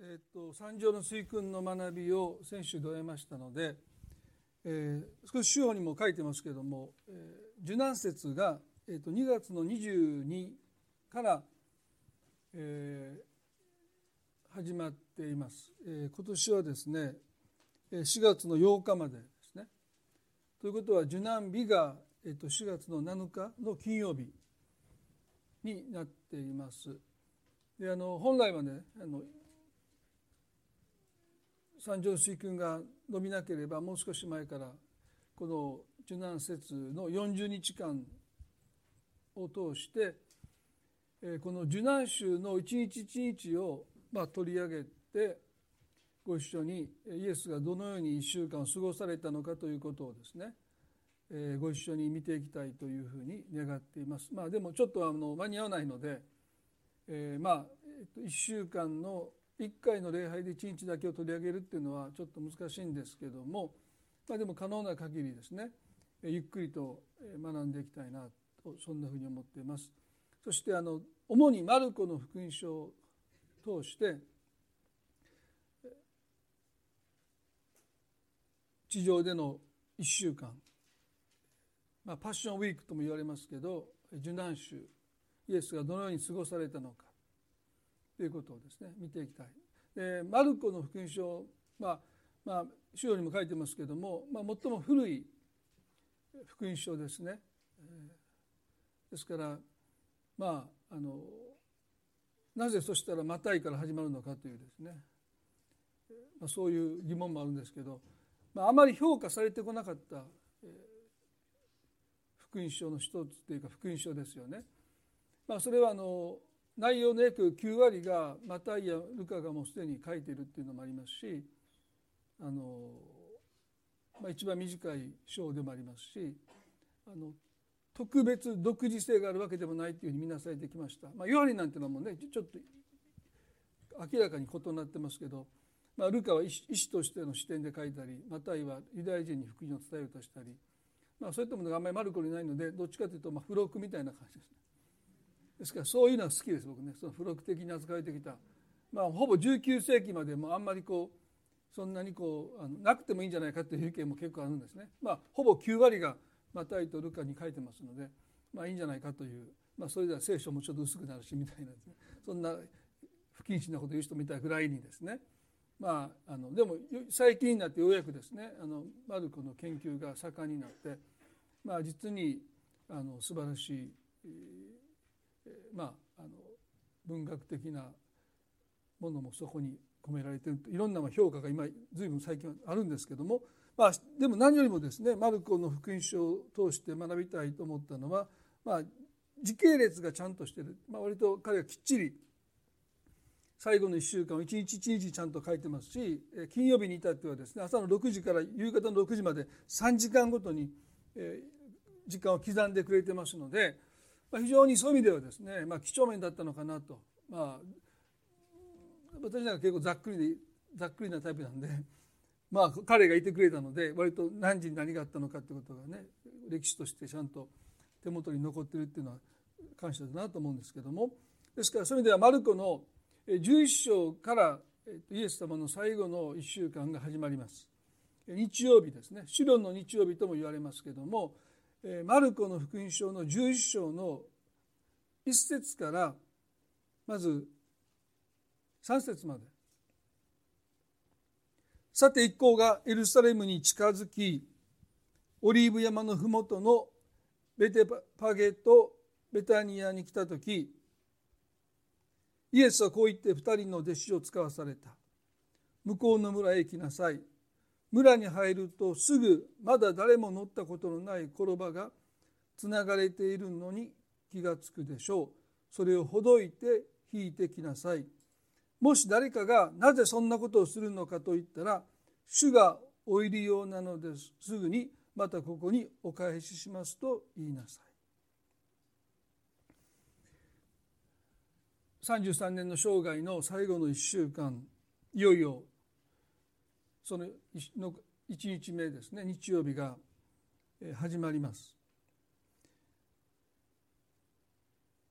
えっと、三条の水訓の学びを先週で終えましたので、えー、少し主要にも書いてますけれども、えー、受難節が、えっと、2月の22から、えー、始まっています、えー、今年はですね4月の8日までですね。ということは受難日が、えっと、4月の7日の金曜日になっています。であの本来はねあの三条水君が伸びなければもう少し前からこの受難節の40日間を通してこの受難週の一日一日をまあ取り上げてご一緒にイエスがどのように1週間を過ごされたのかということをですねご一緒に見ていきたいというふうに願っています。まあ、でもちょっとあの間に合わないので、えー、まあ1週間の1回の礼拝で1日だけを取り上げるっていうのはちょっと難しいんですけども、まあ、でも可能な限りですねゆっくりと学んでいきたいなとそんなふうに思っています。そしてあの主にマルコの福音書を通して地上での1週間、まあ、パッションウィークとも言われますけど受難週イエスがどのように過ごされたのかということをですね見ていきたい。でマルコの福音書まあまあ資料にも書いてますけども、まあ、最も古い福音書ですね。ですからまああのなぜそしたらマタイから始まるのかというですね、まあ、そういう疑問もあるんですけど、まあ、あまり評価されてこなかった、福音書の一つというか福音書ですよね。まあ、それはあの内容の約9割がマタイやルカがもうすでに書いているっていうのもありますしあの、まあ、一番短い章でもありますしあの特別独自性があるわけでもないというふうに見なされてきました。まあ、ヨハネなんていうのもねちょっと明らかに異なってますけど、まあ、ルカは医師としての視点で書いたりマタイはユダヤ人に福音を伝えようとしたり、まあ、そういったものがあんまりマルコにないのでどっちかというとまあ付録みたいな感じです。ですからそういうのは好きです僕ね。その付録的に扱われてきた、まあ、ほぼ19世紀までもあんまりこうそんなにこうあのなくてもいいんじゃないかという意見も結構あるんですね。まあ、ほぼ9割がマタイとルカに書いてますので、まあ、いいんじゃないかという、まあ、それでは聖書もちょっと薄くなるしみたいなね。そんな不謹慎なこと言う人みたいぐらいにですね。まあ、あのでも最近になってようやくですねあのマルコの研究が盛んになって、まあ、実にあの素晴らしいまあ、あの文学的なものもそこに込められているいろんな評価が今随分最近はあるんですけども、まあ、でも何よりもですねマルコの福音書を通して学びたいと思ったのは、まあ、時系列がちゃんとしてる、まあ、割と彼はきっちり最後の1週間を一日一日ちゃんと書いてますし金曜日に至ってはですね朝の6時から夕方の6時まで3時間ごとに時間を刻んでくれてますので非常にそういう意味ではですね、まあ、几帳面だったのかなと、まあ、私なんか結構ざっくりでざっくりなタイプなんで、まあ、彼がいてくれたので割と何時に何があったのかってことがね歴史としてちゃんと手元に残ってるっていうのは感謝だなと思うんですけども。ですからそういう意味ではマルコの11章からイエス様の最後の1週間が始まります。日曜日ですね。主論の日曜日とも言われますけどもマルコの福音書の11章の1節からまず3節まで。さて一行がエルサレムに近づきオリーブ山の麓のベテパゲとベタニアに来た時イエスはこう言って2人の弟子を使わされた。向こうの村へ行きなさい。村に入るとすぐまだ誰も乗ったことのない転ばがつながれているのに気がつくでしょう。それをほどいて引いてきなさい。もし誰かがなぜそんなことをするのかと言ったら主がお入りようなのですすぐにまたここにお返ししますと言いなさい。33年の生涯の最後の1週間いよいよその1日目ですね。日曜日が始まります。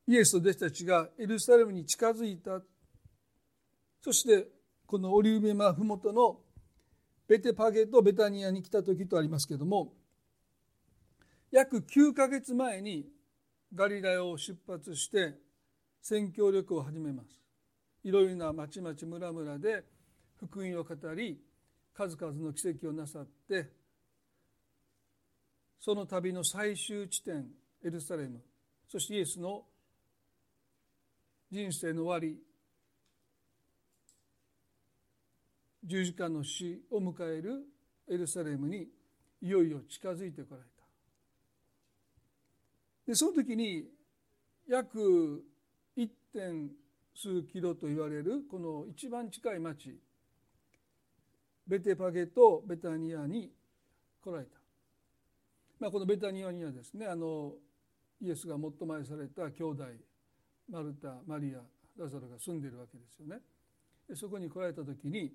イエスと弟子たちがエルサレムに近づいた。そしてこのオリーブ山麓のベテパゲとベタニアに来た時とありますけども約9ヶ月前にガリラヤを出発して宣教旅行を始めます。いろいろな町々村々で福音を語り数々の奇跡をなさってその旅の最終地点エルサレムそしてイエスの人生の終わり十字架の死を迎えるエルサレムにいよいよ近づいてこられたでその時に約 1. 点数キロと言われるこの一番近い町ベテパゲとベタニアに来られた、まあ、このベタニアにはですねあのイエスが最も愛された兄弟マルタマリアラザロが住んでいるわけですよね。そこに来られた時に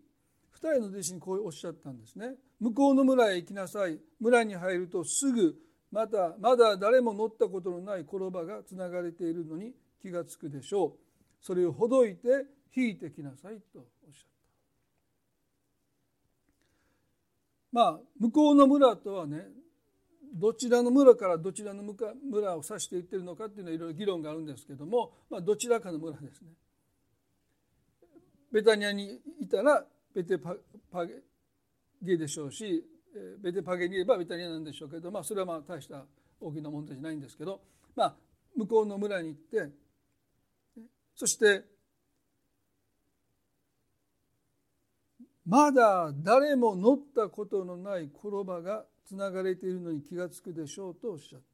2人の弟子にこうおっしゃったんですね。向こうの村へ行きなさい。村に入るとすぐまたまだ誰も乗ったことのない転ばがつながれているのに気がつくでしょう。それをほどいて引いてきなさいとおっしゃったまあ向こうの村とはねどちらの村からどちらの村を指して言ってるのかっていうのはいろいろ議論があるんですけども、まあ、どちらかの村ですね。ベタニアにいたらベテパゲでしょうしベテパゲにいればベタニアなんでしょうけど、まあ、それはまあ大した大きな問題じゃないんですけど、まあ、向こうの村に行ってそしてまだ誰も乗ったことのない転ばがつながれているのに気が付くでしょうとおっしゃった。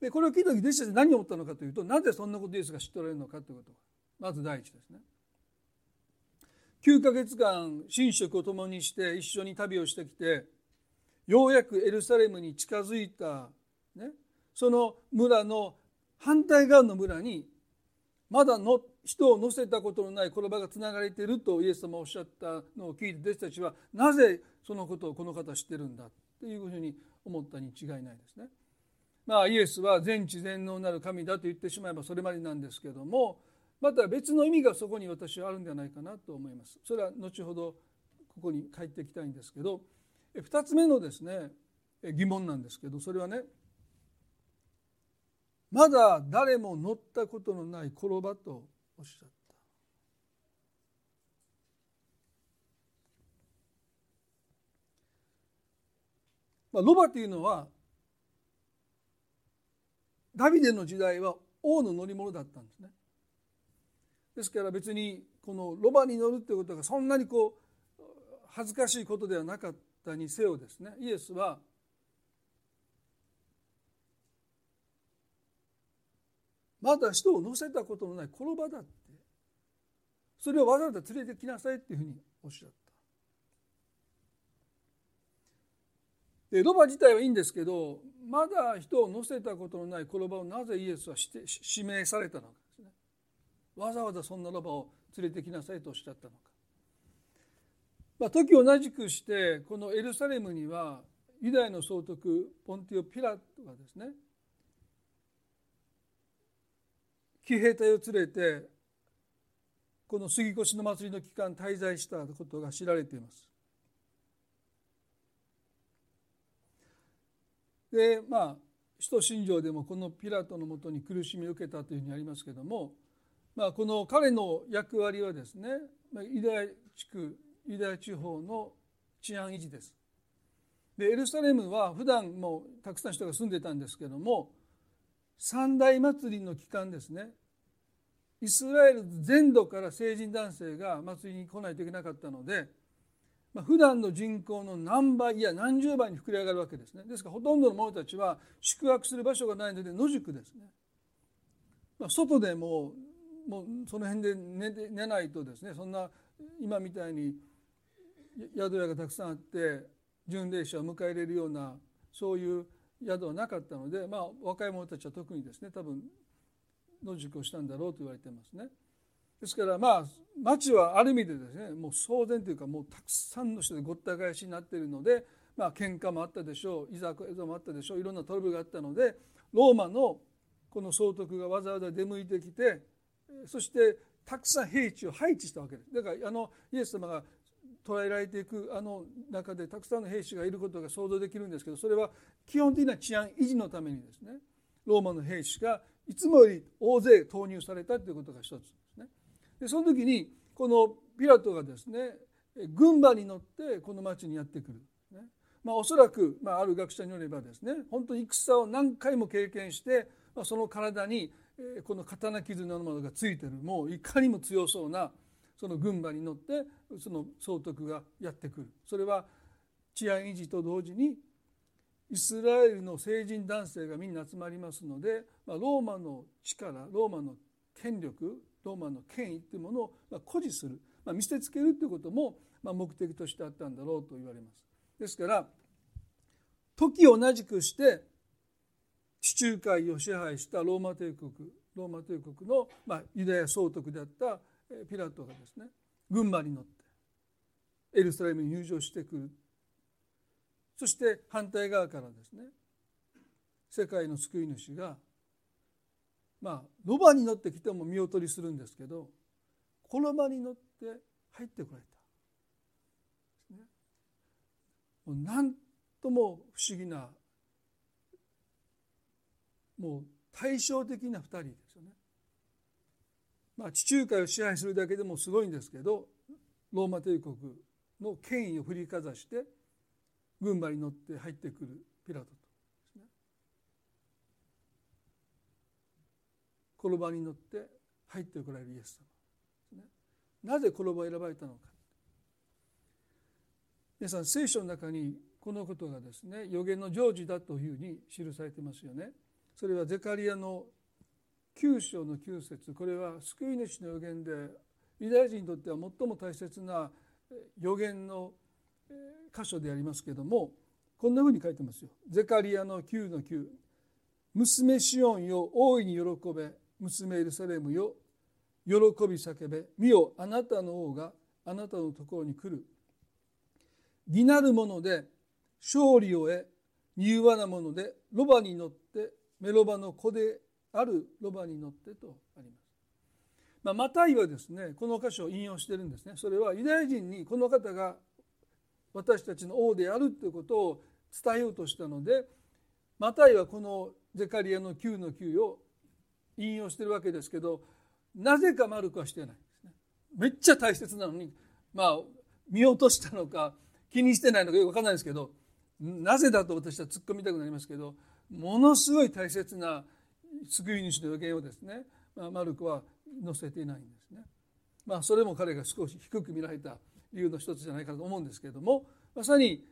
でこれを聞いた時弟子たち何を思ったのかというとなぜそんなことイエスが知っておられるのかということまず第一ですね。9ヶ月間寝食を共にして一緒に旅をしてきてようやくエルサレムに近づいた、ね、その村の反対側の村にまだの人を乗せたことのない転ばがつながれているとイエス様がおっしゃったのを聞いて弟子たちはなぜそのことをこの方知ってるんだというふうに思ったに違いないですね。まあイエスは全知全能なる神だと言ってしまえばそれまでなんですけどもまた別の意味がそこに私はあるんじゃないかなと思います。それは後ほどここに帰っていきたいんですけど2つ目のですね疑問なんですけどそれはねまだ誰も乗ったことのない転ばとおっしゃった。まあ、ロバというのはダビデの時代は王の乗り物だったんですね。ですから別にこのロバに乗るっていうことがそんなにこう恥ずかしいことではなかったにせよですねイエスはまだ人を乗せたことのない転ばだって。それをわざわざ連れてきなさいっていうふうにおっしゃった。でロバ自体はいいんですけどまだ人を乗せたことのない転ばをなぜイエスはして指名されたのかですね。わざわざそんなロバを連れてきなさいとおっしゃったのか、まあ、時を同じくしてこのエルサレムにはユダヤの総督ポンティオ・ピラトがですね騎兵隊を連れてこの杉越の祭りの期間滞在したことが知られています。でまあ使徒信条でもこのピラトのもとに苦しみを受けたというふうにありますけどもまあ、この彼の役割はですねユダヤ地区ユダヤ地方の治安維持です。でエルサレムは普段もたくさん人が住んでたんですけども三大祭りの期間ですね。イスラエル全土から成人男性が祭りに来ないといけなかったので、まあ、普段の人口の何倍いや何十倍に膨れ上がるわけですね。ですからほとんどの者たちは宿泊する場所がないので野宿ですね、まあ、外でももうその辺で寝て寝ないとですねそんな今みたいに宿屋がたくさんあって巡礼者を迎え入れるようなそういう宿はなかったので、まあ、若い者たちは特にですね多分野宿をしたんだろうと言われてますね。ですからまあ町はある意味でですねもう騒然というかもうたくさんの人でごった返しになっているのでまあ喧嘩もあったでしょういざこざもあったでしょういろんなトラブルがあったのでローマのこの総督がわざわざ出向いてきてそしてたくさん兵士を配置したわけですだからあのイエス様が捕らえられていくあの中でたくさんの兵士がいることが想像できるんですけどそれは基本的な治安維持のためにですねローマの兵士がいつもより大勢投入されたということが一つですね。でその時にこのピラトがですね軍馬に乗ってこの町にやってくる。ねまあ、おそらく、まあ、ある学者によればですね本当に戦を何回も経験して、まあ、その体にこの刀傷のようなものがついてるもういかにも強そうなその軍馬に乗ってその総督がやってくるそれは治安維持と同時にイスラエルの成人男性がみんな集まりますので、まあ、ローマの力ローマの権力ローマの権威というものを誇示する、まあ、見せつけるということも目的としてあったんだろうと言われます。ですから時を同じくして地中海を支配したローマ帝国ローマ帝国の、まあ、ユダヤ総督であったピラトがですね軍馬に乗ってエルサレムに入場してくるそして反対側からですね世界の救い主がまあロバに乗ってきても見劣りするんですけど衣に乗って入ってこられた、ね、もう何とも不思議なもう対照的な2人です。まあ、地中海を支配するだけでもすごいんですけどローマ帝国の権威を振りかざして軍馬に乗って入ってくるピラトとね。転ばに乗って入ってこられるイエス様ですね。なぜ転ばを選ばれたのか。皆さん聖書の中にこのことがですね予言の成就だというふうに記されてますよね。それはゼカリアの9章の9節これは救い主の予言でユダヤ人にとっては最も大切な予言の箇所でありますけどもこんなふうに書いてますよ。ゼカリアの9の9娘シオンよ大いに喜べ娘エルサレムよ喜び叫べ見よあなたの王があなたのところに来る義なるもので勝利を得柔和なものでロバに乗ってメロバの子であるロバに乗ってとあります。まあ、マタイはですねこの箇所を引用してるんですねそれはユダヤ人にこの方が私たちの王であるということを伝えようとしたのでマタイはこのゼカリアの9の9を引用してるわけですけどなぜかマルコはしてないですね。めっちゃ大切なのにまあ見落としたのか気にしてないのかよく分かんないですけどなぜだと私は突っ込みたくなりますけどものすごい大切な救い主の予言をですね、まあ、マルコは載せていないんですね。まあそれも彼が少し低く見られた理由の一つじゃないかと思うんですけれどもまさに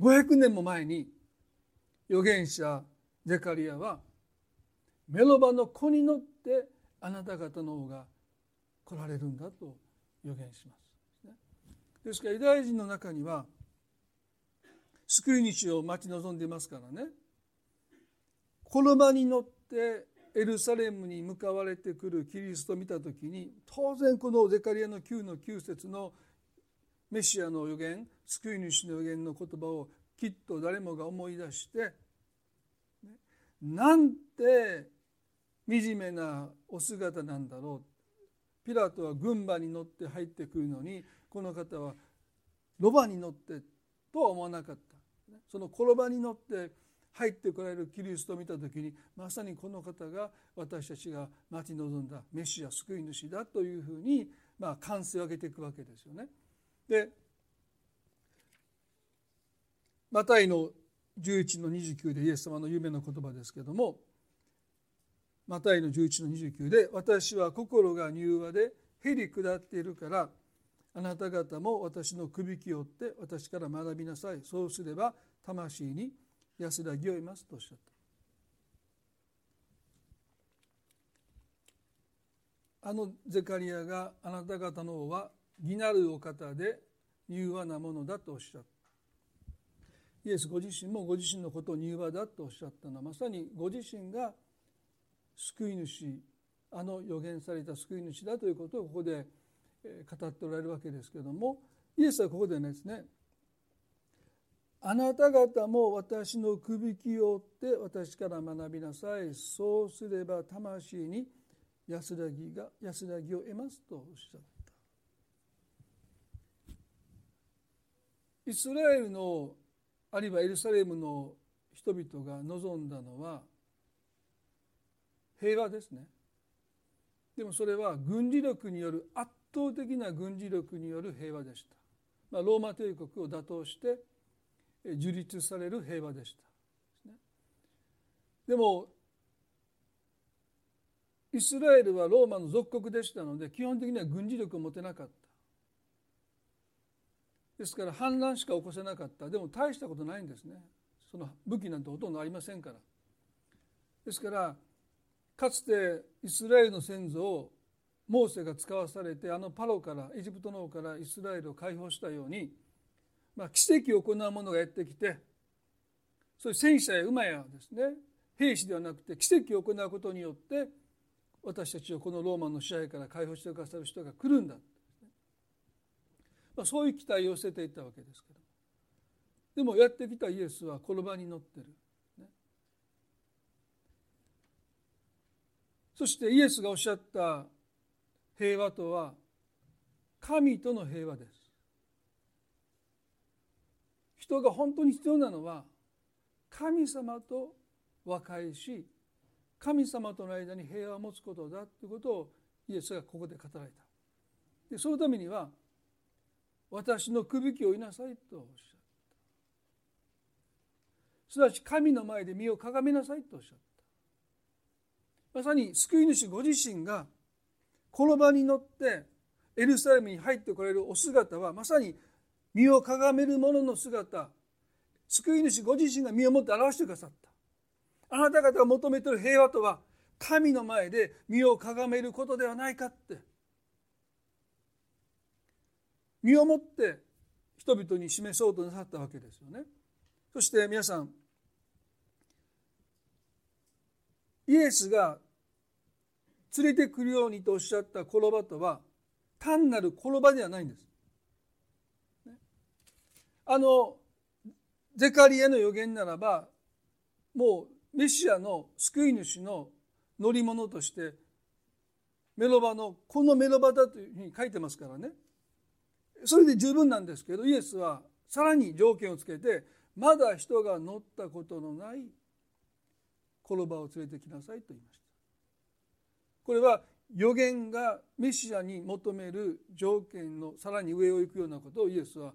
500年も前に預言者ゼカリアはメロバの子に乗ってあなた方の王が来られるんだと予言します。ですからユダヤ人の中には救い主を待ち望んでいますからね車に乗ってエルサレムに向かわれてくるキリストを見た時に当然このゼカリアの9の9節のメシアの予言救い主の予言の言葉をきっと誰もが思い出してなんて惨めなお姿なんだろう。ピラトは軍馬に乗って入ってくるのにこの方はロバに乗ってとは思わなかった。その転ばに乗って入ってこられるキリストを見た時にまさにこの方が私たちが待ち望んだメシア救い主だというふうにまあ感性を上げていくわけですよね。でマタイの11の29でイエス様の夢の言葉ですけどもマタイの11の29で「私は心が柔和でへり下っているからあなた方も私のくびきを追って私から学びなさいそうすれば魂に安らぎを得ます」とおっしゃった。あのゼカリアがあなた方の王は義なるお方で柔和なものだとおっしゃったイエスご自身もご自身のことを柔和だとおっしゃったのはまさにご自身が救い主あの予言された救い主だということをここで語っておられるわけですけれどもイエスはここでですねあなた方も私の首輝を追って私から学びなさい。そうすれば魂に安らぎが安らぎを得ますとおっしゃった。イスラエルのあるいはエルサレムの人々が望んだのは平和ですね。でもそれは軍事力による圧倒的な軍事力による平和でした、まあ、ローマ帝国を打倒して樹立される平和でした。でもイスラエルはローマの属国でしたので基本的には軍事力を持てなかった。ですから反乱しか起こせなかった。でも大したことないんですね。その武器なんてほとんどありませんから。ですからかつてイスラエルの先祖をモーセが使わされてあのパロからエジプトの方からイスラエルを解放したように、まあ、奇跡を行う者がやってきてそういう戦車や馬やですね兵士ではなくて奇跡を行うことによって私たちをこのローマの支配から解放してくださる人が来るんだ、まあ、そういう期待を寄せていたわけですけどでもやってきたイエスはこの場に乗ってる、ね、そしてイエスがおっしゃった平和とは神との平和です。人が本当に必要なのは神様と和解し神様との間に平和を持つことだということをイエスがここで語られた。でそのためには私のくびきをいなさいとおっしゃった。すなわち神の前で身をかがめなさいとおっしゃった。まさに救い主ご自身がこの場に乗ってエルサレムに入ってこられるお姿はまさに身をかがめる者の姿救い主ご自身が身をもって表してくださった。あなた方が求めている平和とは神の前で身をかがめることではないかって。身をもって人々に示そうとなさったわけですよね。そして皆さんイエスが連れてくるようにとおっしゃった転ばとは単なる転ばではないんです。あのゼカリアの予言ならばもうメシアの救い主の乗り物としてメロバのこのメロバだというふうに書いてますからね。それで十分なんですけどイエスはさらに条件をつけてまだ人が乗ったことのない転ばを連れてきなさいと言いました。これは予言がメシアに求める条件のさらに上を行くようなことをイエスは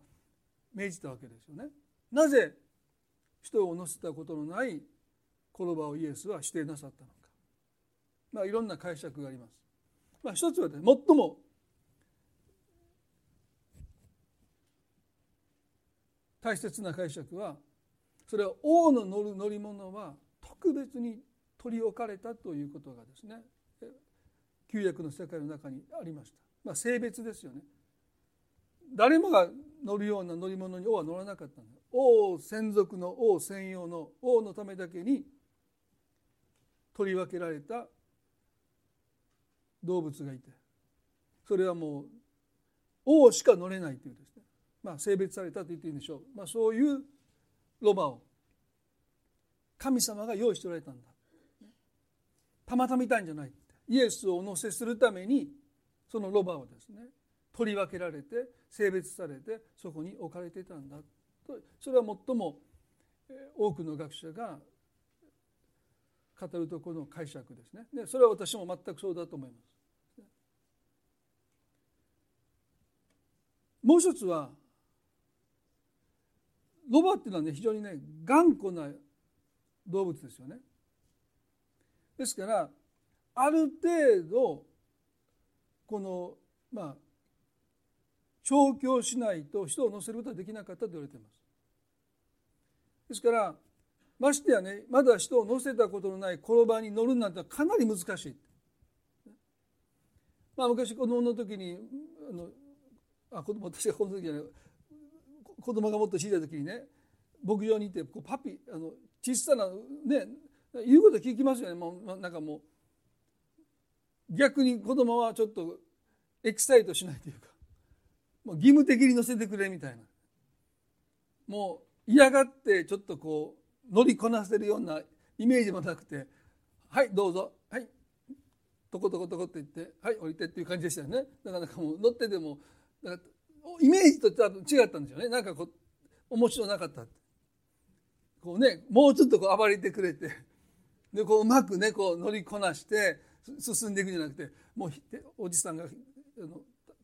命じたわけですよねなぜ人を乗せたことのない言葉をイエスは指定なさったのか、まあ、いろんな解釈があります。まあ、一つは、ね、最も大切な解釈はそれは王の乗る乗り物は特別に取り置かれたということがですね旧約の世界の中にありました。まあ、性別ですよね。誰もが乗るような乗り物に王は乗らなかったんだ。王専属の王専用の王のためだけに取り分けられた動物がいてそれはもう王しか乗れないというですね。まあ性別されたと言っていいんでしょう、まあ、そういうロバを神様が用意しておられたんだ。たまたまいたんじゃないイエスをお乗せするためにそのロバをですね取り分けられて性別されてそこに置かれていたんだと。それは最も多くの学者が語るところの解釈ですね。でそれは私も全くそうだと思います。もう一つはロバっていうのはね非常にね頑固な動物ですよね。ですからある程度このまあ調教しないと人を乗せることはできなかったと言われています。ですからましてやねまだ人を乗せたことのない転ばに乗るなんてかなり難しい。まあ、昔子供の時にあのあ子供私がこの時じゃない子供がもっと小さい時にね牧場にいてこうパピあの小さなね言うこと聞きますよね。もうなんかもう逆に子供はちょっとエキサイトしないというか。もう義務的に乗せてくれみたいな。もう嫌がってちょっとこう乗りこなせるようなイメージもなくて「はいどうぞ。はい」トコトコトコって言って「はい降りて」っていう感じでしたよね。なかなかもう乗っててもイメージと多分違ったんでしょうね。なんかこう面白なかったこうねもうちょっとこう暴れてくれて。でこううまくねこう乗りこなして進んでいくんじゃなくてもうおじさんが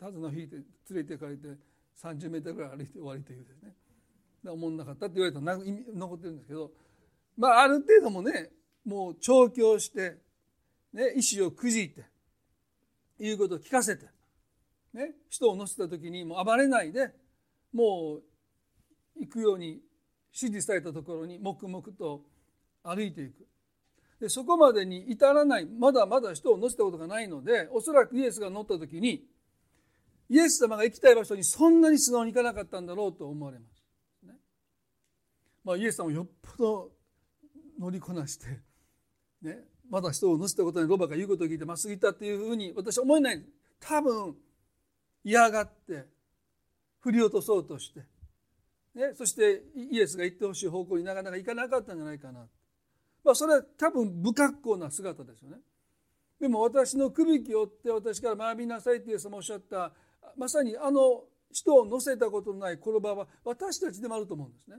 手綱引いて連れて行かれて30メートルぐらい歩いて終わりというですね。思んなかったって言われたら残ってるんですけど。まあある程度もねもう調教して、ね、意志をくじいて言うことを聞かせて、ね、人を乗せた時にもう暴れないでもう行くように指示されたところに黙々と歩いていく。でそこまでに至らないまだまだ人を乗せたことがないのでおそらくイエスが乗った時にイエス様が行きたい場所にそんなに素直に行かなかったんだろうと思われます。ね。まあ、イエス様をよっぽど乗りこなして、ね、まだ人を乗せたことにロバが言うことを聞いてまっすぐ行ったっていうふうに私は思えない。多分嫌がって振り落とそうとして、ね、そしてイエスが行ってほしい方向になかなか行かなかったんじゃないかな、まあ、それは多分不格好な姿ですよね。でも私の首を追って私から学びなさいってイエス様おっしゃったまさにあの人を乗せたことのない転ばは私たちでもあると思うんですね。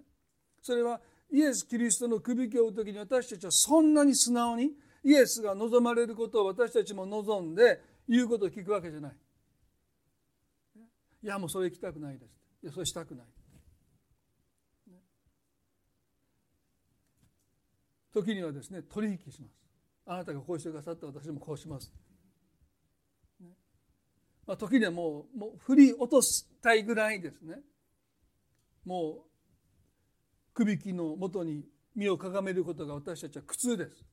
それはイエス・キリストの首輝を追う時に私たちはそんなに素直にイエスが望まれることを私たちも望んで言うことを聞くわけじゃない。いやもうそれ行きたくないです。いやそれしたくない。時にはですね取引します。あなたがこうしてくださった私もこうします。まあ、時にはもうもう振り落としたいぐらいですね。もう首輝のもとに身をかがめることが私たちは苦痛です。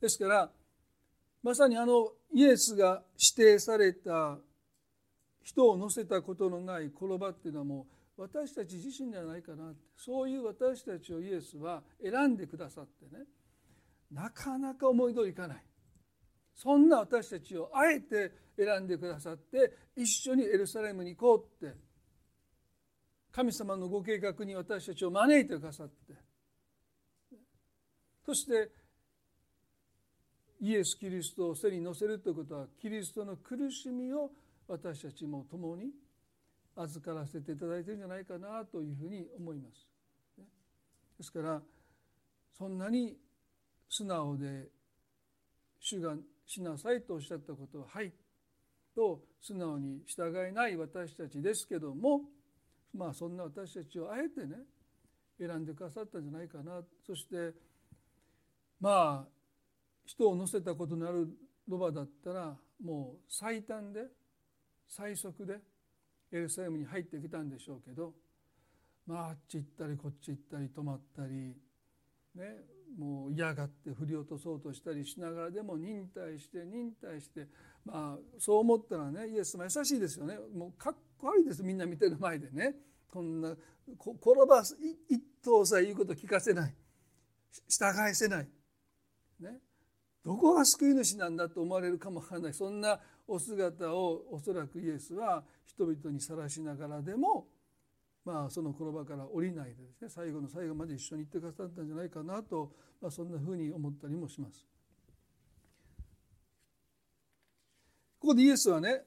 ですからまさにあのイエスが指定された人を乗せたことのない転ばっていうのはもう私たち自身ではないかなそういう私たちをイエスは選んでくださってねなかなか思い通りいかない。そんな私たちをあえて選んでくださって一緒にエルサレムに行こうって神様のご計画に私たちを招いてくださってそしてイエス・キリストを背に乗せるということはキリストの苦しみを私たちも共に預からせていただいてるんじゃないかなというふうに思います。ですからそんなに素直で主がしなさいとおっしゃったことははい。と素直に従えない私たちですけどもまあそんな私たちをあえてね選んでくださったんじゃないかな。そしてまあ人を乗せたことのあるロバだったらもう最短で最速でエルサレムに入ってきたんでしょうけどまああっち行ったりこっち行ったり止まったりねもう嫌がって振り落とそうとしたりしながらでも忍耐して忍耐してまあそう思ったらねイエス様優しいですよね。もうかっこ悪いですみんな見てる前でね。こんな転ばす一頭さえ言うこと聞かせない。従えせない、ね、どこが救い主なんだと思われるかもわからない。そんなお姿をおそらくイエスは人々にさらしながらでもまあ、その転ばから降りないでですね最後の最後まで一緒に行ってくださったんじゃないかなと、まあ、そんなふうに思ったりもします。ここでイエスはね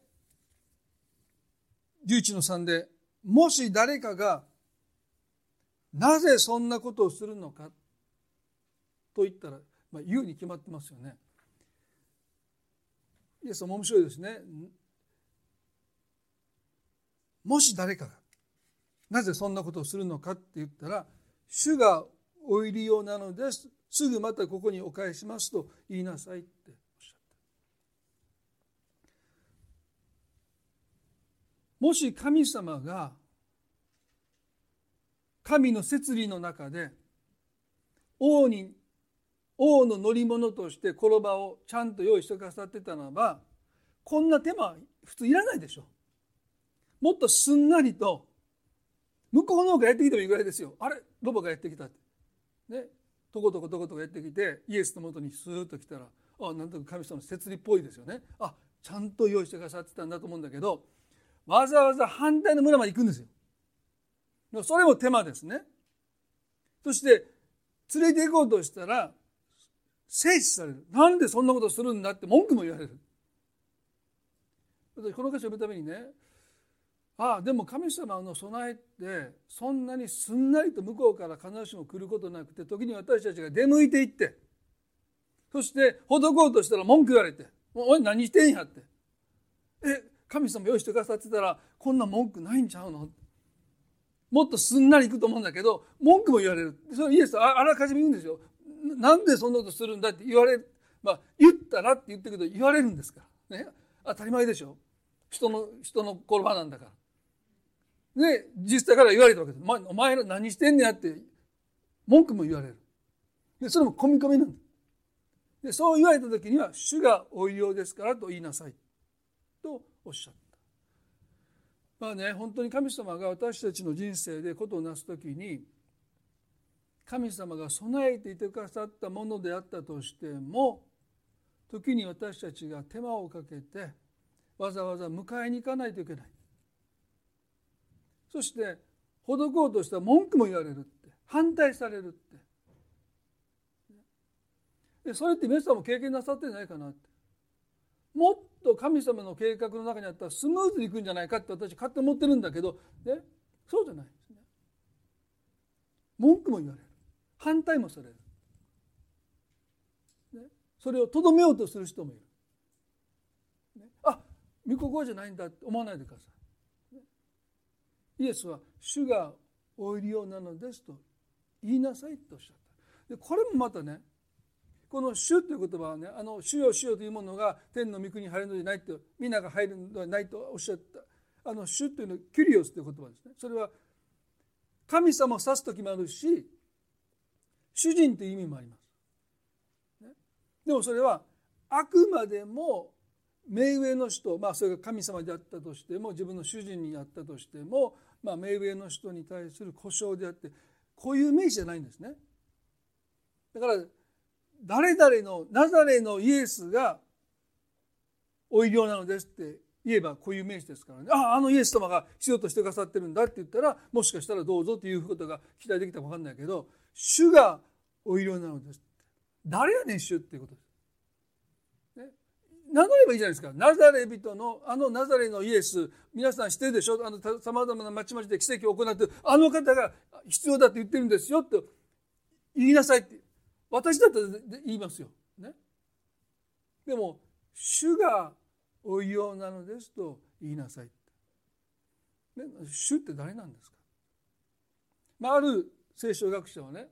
11の3でもし誰かがなぜそんなことをするのかと言ったら、まあ、言うに決まってますよね。イエスは面白いですね。もし誰かがなぜそんなことをするのかって言ったら主がお入りようなのです。すぐまたここにお返しますと言いなさいっておっしゃったもし神様が神の摂理の中で王に王の乗り物として転ばをちゃんと用意してくださってたならばこんな手間普通いらないでしょ。もっとすんなりと向こうの方がやってきてもいいぐらいですよ。あれ？ロボがやってきたって。ね？とことことことやってきてイエスのもとにスーッと来たらあなんとか神様の摂理っぽいですよね。あちゃんと用意してくださってたんだと思うんだけどわざわざ反対の村まで行くんですよ。それも手間ですね。そして連れて行こうとしたら制止される。なんでそんなことするんだって文句も言われる。私この歌詞を読むためにねああでも神様の備えってそんなにすんなりと向こうから必ずしも来ることなくて時に私たちが出向いていってそしてほどこうとしたら文句言われて「おい何してんや」って「え神様用意してくださってたらこんな文句ないんちゃうの?」もっとすんなりいくと思うんだけど文句も言われる。それイエスはあらかじめ言うんですよ。なんでそんなことするんだって言われるまあ言ったらって言ってるけど言われるんですから。ね。当たり前でしょ。人の人の言葉なんだから。で実際から言われたわけです、まお前ら何してんねやって文句も言われる。でそれも込み込みなんだ。でそう言われた時には主がお医療ですからと言いなさい。とおっしゃった。まあね本当に神様が私たちの人生でことをなす時に神様が備えていてくださったものであったとしても時に私たちが手間をかけてわざわざ迎えに行かないといけない。そして施こうとしたら文句も言われるって反対されるって。それって皆さんも経験なさってんじゃないかなって。もっと神様の計画の中にあったらスムーズにいくんじゃないかって私勝手に思ってるんだけど、ね、そうじゃないですね。文句も言われる。反対もされる、ね、それをとどめようとする人もいる、ね、あ御心じゃないんだって思わないでください、イエスは「主がお入りようなのです」と言いなさいとおっしゃった。でこれもまたねこの「主」という言葉はね「あの主よ主よ」というものが天の御国に入るのではないと皆が入るのではないとおっしゃった。あの「主」というのはキュリオスという言葉ですね。それは神様を指す時もあるし主人という意味もあります、ね、でもそれはあくまでも目上の人まあそれが神様であったとしても自分の主人にあったとしても、まあ、目上の人に対する故障であってこういう名詞じゃないんですね。だから誰々のナザレのイエスがお医療なのですって言えばこういう名詞ですからね。あああのイエス様が必要としてくださってるんだって言ったらもしかしたらどうぞということが期待できたか分かんないけど主がお医療なのです誰やねん主っていうことです。ね、名乗ればいいじゃないですかナザレ人のあのナザレのイエス皆さん知ってるでしょ？あのさまざまな町々で奇跡を行ってあの方が必要だって言ってるんですよって言いなさいって私だったら言いますよ。ね、でも主がお医療なのですと言いなさい。ね、主って誰なんですか、まあ、ある聖書学者はね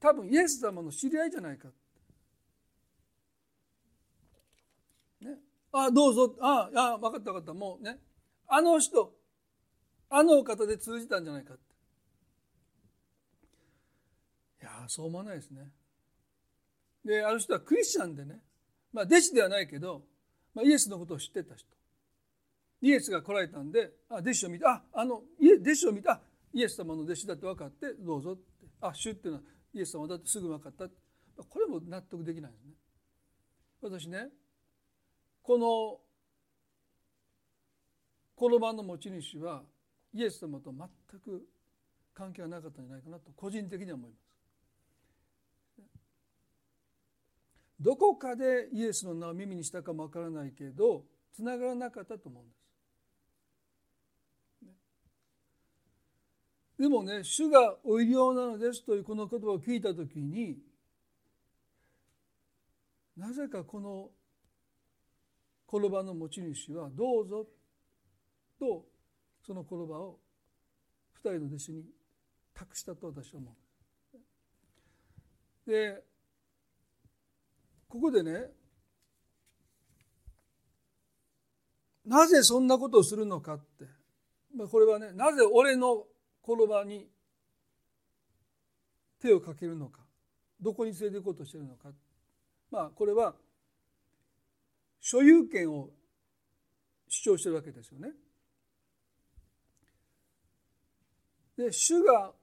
多分イエス様の知り合いじゃないか。ね、あどうぞ。ああ分かった分かった。もうね。あの人あの方で通じたんじゃないかって。いやそう思わないですね。である人はクリスチャンでね、まあ、弟子ではないけど、まあ、イエスのことを知ってた人。イエスが来られたんであ弟子を見てああの弟子を見たイエス様の弟子だって分かってどうぞって。あ主っていうのはイエス様だってすぐ分かったこれも納得できないですね。私ねこのこの場の持ち主はイエス様と全く関係がなかったんじゃないかなと個人的には思いますどこかでイエスの名を耳にしたかもわからないけどつながらなかったと思うんです。でもね主がお医療なのですというこの言葉を聞いた時になぜかこの言葉の持ち主はどうぞとその言葉を二人の弟子に託したと私は思う。でここでねなぜそんなことをするのかってまあこれはねなぜ俺の転ばに手をかけるのかどこに連れて行こうとしてるのかまあこれは所有権を主張してるわけですよね。で主が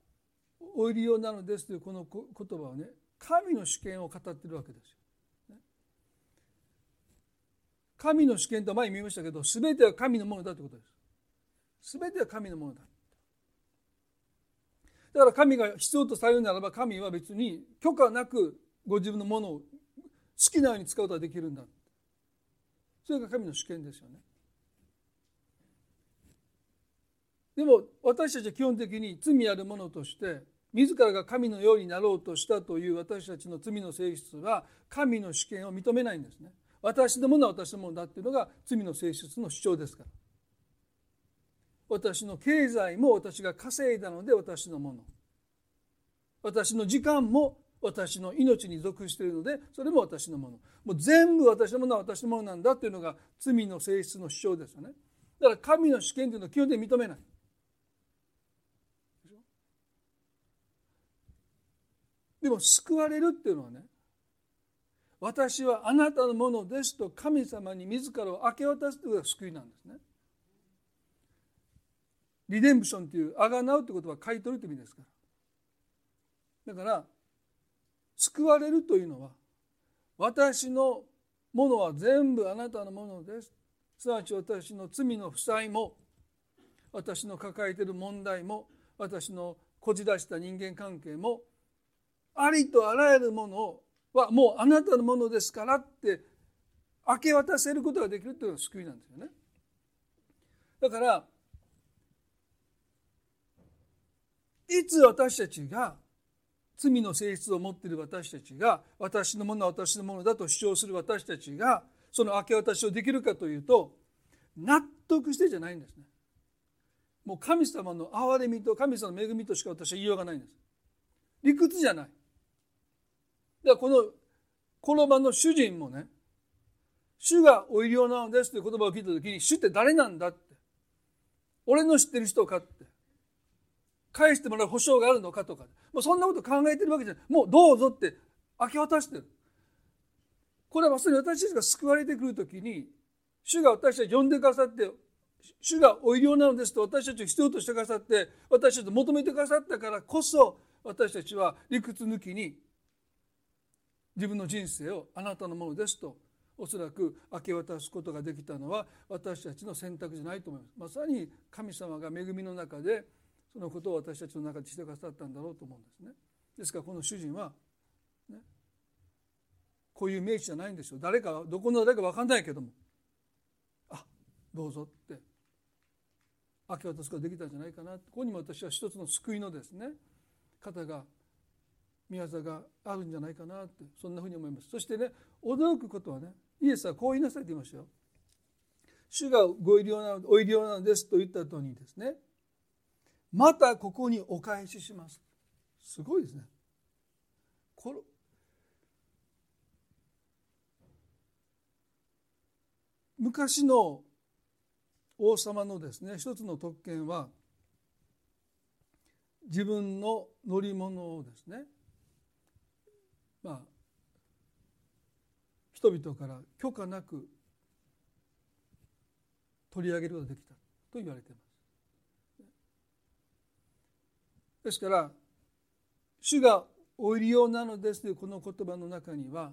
お入りようなのですというこの言葉はね神の主権を語ってるわけですよ。神の主権と前に見ましたけど全ては神のものだということです全ては神のものだだから神が必要とされるならば神は別に許可なくご自分のものを好きなように使うことができるんだそれが神の主権ですよね。でも私たちは基本的に罪あるものとして自らが神のようになろうとしたという私たちの罪の性質は神の主権を認めないんですね。私のものは私のものだっていうのが罪の性質の主張ですから。私の経済も私が稼いだので私のもの。私の時間も私の命に属しているのでそれも私のもの。もう全部私のものは私のものなんだっていうのが罪の性質の主張ですよね。だから神の主権というのは基本的に認めない。でも救われるっていうのはね私はあなたのものですと神様に自らを明け渡すということが救いなんですね。リデンプションというあがなうということは買い取るという意味ですから。だから救われるというのは私のものは全部あなたのものですすなわち私の罪の負債も私の抱えている問題も私のこじ出した人間関係もありとあらゆるものはもうあなたのものですからって明け渡せることができるというのが救いなんですよね。だからいつ私たちが罪の性質を持っている私たちが私のものは私のものだと主張する私たちがその明け渡しをできるかというと納得してじゃないんですね。もう神様の憐れみと神様の恵みとしか私は言いようがないんです。理屈じゃない。だからこのこの場の主人もね主がお医療なのですという言葉を聞いた時に主って誰なんだって俺の知ってる人かって返してもらう保証があるのかとか。もうそんなこと考えてるわけじゃない。もうどうぞって明け渡してる。これはまさに私たちが救われてくる時に主が私たちを呼んでくださって主がお医療なのですと私たちを必要としてくださって私たちを求めてくださったからこそ私たちは理屈抜きに自分の人生をあなたのものですとおそらく明け渡すことができたのは私たちの選択じゃないと思います。まさに神様が恵みの中でそのことを私たちの中でしてくださったんだろうと思うんですね。ですからこの主人は、ね、こういう名詞じゃないんですよ誰かどこの誰か分かんないけどもあどうぞって明け渡すことができたんじゃないかなここにも私は一つの救いのですね方が宮沢があるんじゃないかなってそんなふうに思います。そしてね驚くことはねイエスはこう言いなさいと言いましたよ。主がご医療なのお医療なのですと言った後にですねまたここにお返ししますすごいですねこれ昔の王様のですね一つの特権は自分の乗り物をですねまあ人々から許可なく取り上げることができたと言われています。ですから主がお入りようなのですというこの言葉の中には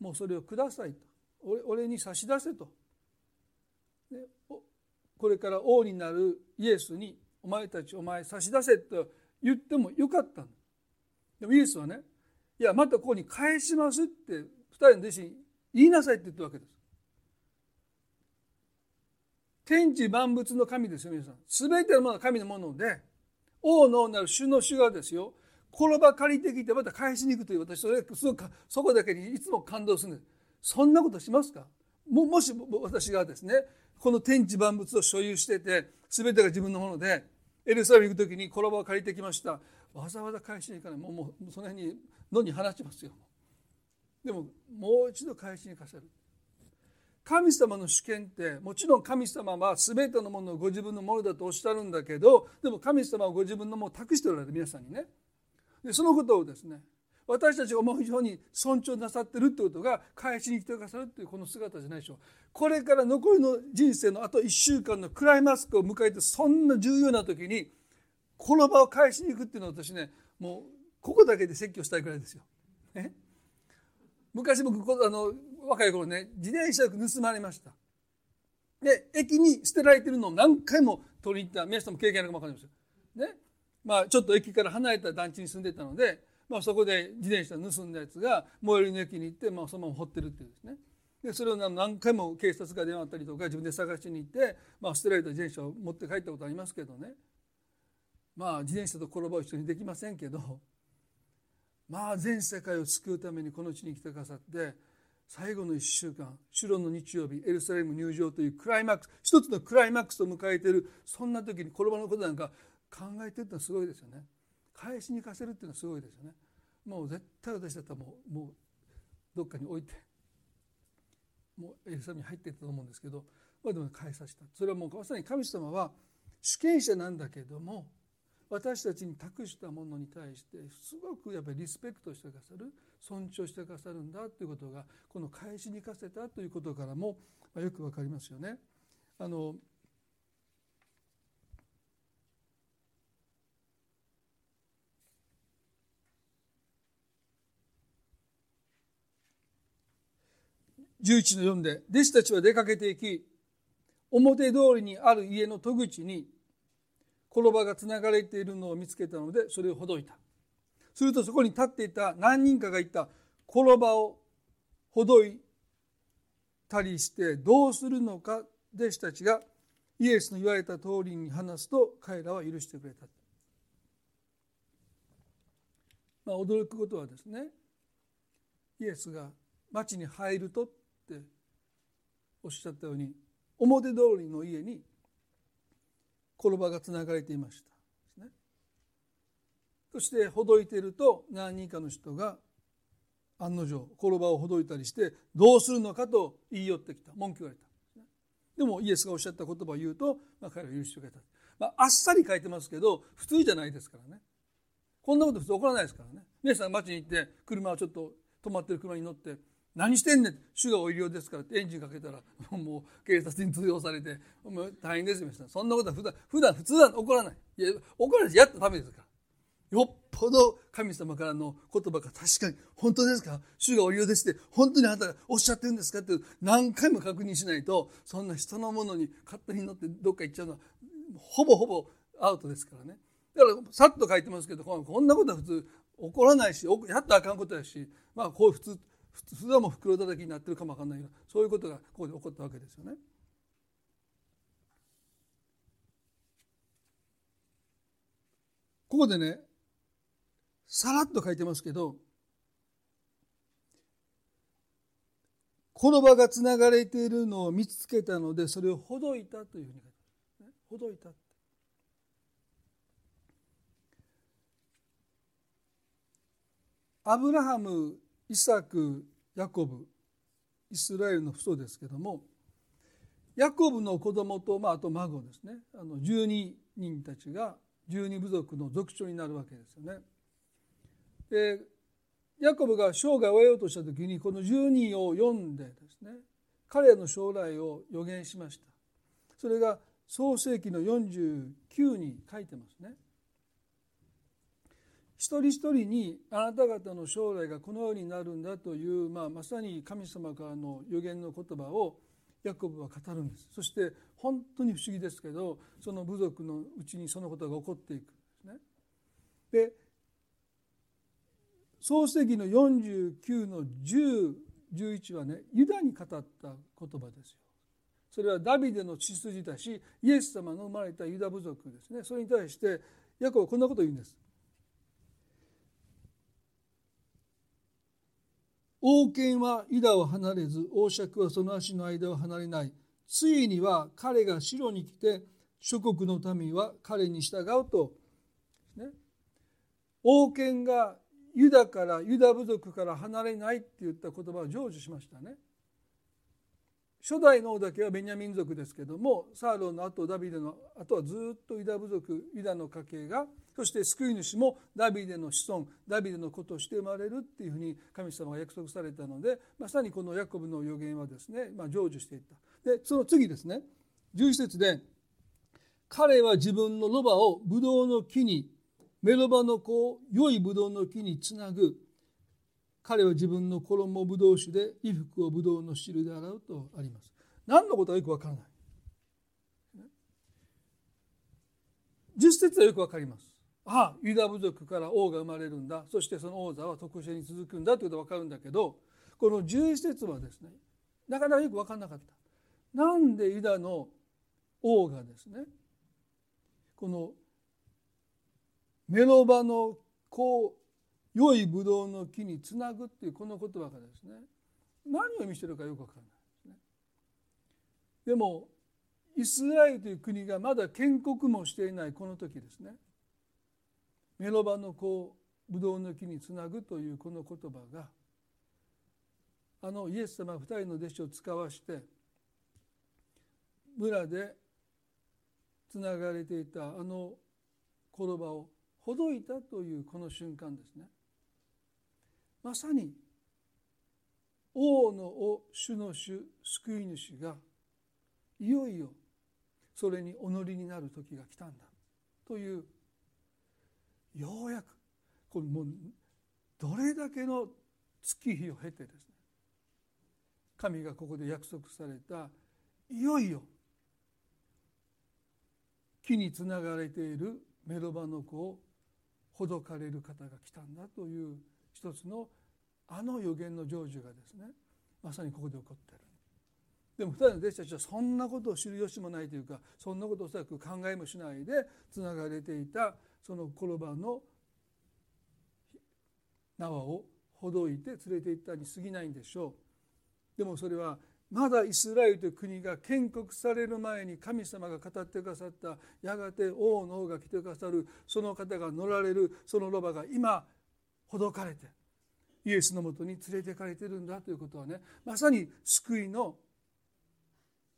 もうそれをくださいと俺に差し出せとこれから王になるイエスにお前たちお前差し出せと言ってもよかったでもイエスはねいやまたここに返しますって2人の弟子に言いなさいって言ったわけです。天地万物の神ですよ皆さん。全てのものは神のもので王のなる主の主がですよ転ば借りてきてまた返しに行くという私それすごくそこだけにいつも感動するんです。そんなことしますか？ももし私がですねこの天地万物を所有してて全てが自分のものでエルサレム行く時に転ばを借りてきました。わざわざ返しに行かない。もうもうその辺に野に放ちますよ。でももう一度返しに課せる。神様の主権ってもちろん神様は全てのものをご自分のものだとおっしゃるんだけどでも神様はご自分のものを託しておられる皆さんにね。でそのことをですね私たちが思うように尊重なさってるってことが返しに来てくださるっていうこの姿じゃないでしょう。これから残りの人生のあと1週間のクライマックを迎えてそんな重要な時にこの場を返しに行くっていうのは私ねもうここだけで説教したいくらいですよ。ね、昔僕あの若い頃ね自転車盗まれました。で駅に捨てられてるのを何回も取りに行った皆さんも経験あるかも分かりますよ。ねまあ、ちょっと駅から離れた団地に住んでたのでまあ、そこで自転車盗んだやつが最寄りの駅に行って、まあ、そのまま掘ってるっていうですねでそれを何回も警察が電話あったりとか自分で探しに行って、まあ、捨てられた自転車を持って帰ったことありますけどねまあ自転車と転ばを一緒にできませんけどまあ全世界を救うためにこの地に来てくださって最後の1週間主論の日曜日エルサレム入場というクライマックス一つのクライマックスを迎えているそんな時に転ばのことなんか考えてるのはすごいですよね。返しに行かせるっていうのはすごいですよね。もう絶対私だったらもうもうどっかに置いてもうエルサレムに入っていったと思うんですけど、まあ、でも返させた。それはもうまさに神様は主権者なんだけども私たちに託したものに対してすごくやっぱりリスペクトしてくださる尊重してくださるんだということがこの返しに生かせたということからもよくわかりますよね。あの11の4で弟子たちは出かけていき表通りにある家の戸口に転ばがつながれているのを見つけたのでそれをほどいたするとそこに立っていた何人かが言った転ばをほどいたりしてどうするのか弟子たちがイエスの言われた通りに話すと彼らは許してくれた。まあ、驚くことはですねイエスが町に入るとっておっしゃったように表通りの家に転ばがつながれていました、そしてほどいていると何人かの人が案の定転ばをほどいたりしてどうするのかと言い寄ってきた。文句言われた。でもイエスがおっしゃった言葉を言うと、まあ、彼は許してくれた、まあ、あっさり書いてますけど普通じゃないですからね。こんなこと普通起こらないですからね。皆さん街に行って車をちょっと止まってる車に乗って何してんねん？主がお医療ですからってエンジンかけたら もう警察に通用されてもう大変ですよそんなことは普段普段普通は起こらない。いや起こらないやったためですから。よっぽど神様からの言葉が確かに本当ですか？主がお医療ですって本当にあなたがおっしゃってるんですかって何回も確認しないとそんな人のものに勝手に乗ってどっか行っちゃうのはほぼほぼアウトですからね。だからさっと書いてますけどこんなことは普通起こらないしやったらあかんことやしまあこう普通普通はもう袋叩きになってるかもわかんないよそういうことがここで起こったわけですよね。ここでねさらっと書いてますけどこの場がつながれているのを見つけたのでそれをほどいたというふうに書いてます、ね、ほどいたアブラハムイサクヤコブイスラエルの父祖ですけどもヤコブの子供と、まあ、あと孫ですねあの12人たちが12部族の族長になるわけですよね。でヤコブが生涯を終えようとした時にこの12を読んでですね彼の将来を予言しました。それが創世紀の49に書いてますね。一人一人にあなた方の将来がこのようになるんだという、まあ、まさに神様からの予言の言葉をヤコブは語るんですそして本当に不思議ですけどその部族のうちにそのことが起こっていくんですね。で創世紀の49の1011はねユダに語った言葉ですよ。それはダビデの血筋だしイエス様の生まれたユダ部族ですねそれに対してヤコブはこんなことを言うんです。王権はイダを離れず王爵はその足の間を離れない。ついには彼が城に来て諸国の民は彼に従うと、ね、王権がユダからユダ部族から離れないって言った言葉を成就しましたね。初代の王だけはベニヤ民族ですけどもサーロンの後ダビデの後はずっとユダ部族ユダの家系がそして救い主もダビデの子孫ダビデの子として生まれるっていうふうに神様が約束されたのでまさにこのヤコブの予言はですね、まあ、成就していった。でその次ですね。11節で彼は自分のロバをブドウの木にメロバの子を良いブドウの木につなぐ。彼は自分の衣をブドウ酒で衣服をブドウの汁で洗うとあります。何のことはよくわからない。10節はよくわかります。あユダ部族から王が生まれるんだそしてその王座は特殊に続くんだということが分かるんだけどこの11節はですねなかなかよく分からなかった。なんでユダの王がですねこのメロバのこう良いブドウの木につなぐっていうこの言葉がですね何を意味してるかよく分からないですね。でもイスラエルという国がまだ建国もしていないこの時ですねメロバの子をブドウの木につなぐというこの言葉があのイエス様二人の弟子を使わして村でつながれていたあの言葉をほどいたというこの瞬間ですね。まさに王の王主の主救い主がいよいよそれにお乗りになる時が来たんだというようやくこれもうどれだけの月日を経てですね神がここで約束されたいよいよ木につながれているメロバの子をほどかれる方が来たんだという一つのあの予言の成就がですねまさにここで起こってる。でも二人の弟子たちはそんなことを知る由もないというかそんなことをおそらく考えもしないでつながれていたその転ばの縄をほどいて連れて行ったに過ぎないんでしょう。でもそれはまだイスラエルという国が建国される前に神様が語ってくださったやがて王の王が来てくださるその方が乗られるそのロバが今ほどかれてイエスのもとに連れて行かれてるんだということはねまさに救いの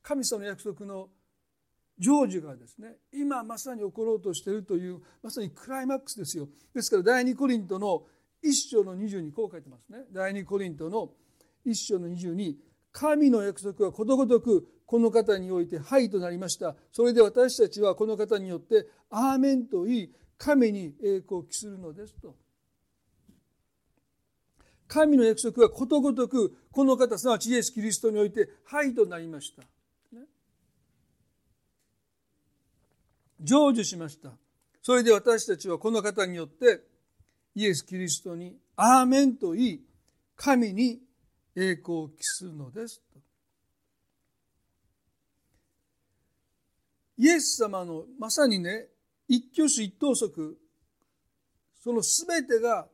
神様の約束の成就がですね今まさに起ころうとしているというまさにクライマックスですよ。ですから第2コリントの1章の20にこう書いてますね。第2コリントの1章の20に神の約束はことごとくこの方において「はい」となりました。それで私たちはこの方によって「アーメン」と言い神に栄光を期するのですと。神の約束はことごとくこの方すなわちイエス・キリストにおいて「はい」となりました。成就しました。それで私たちはこの方によってイエス・キリストに「アーメン」と言い神に栄光を期すのです。イエス様のまさにね一挙手一投足その全てが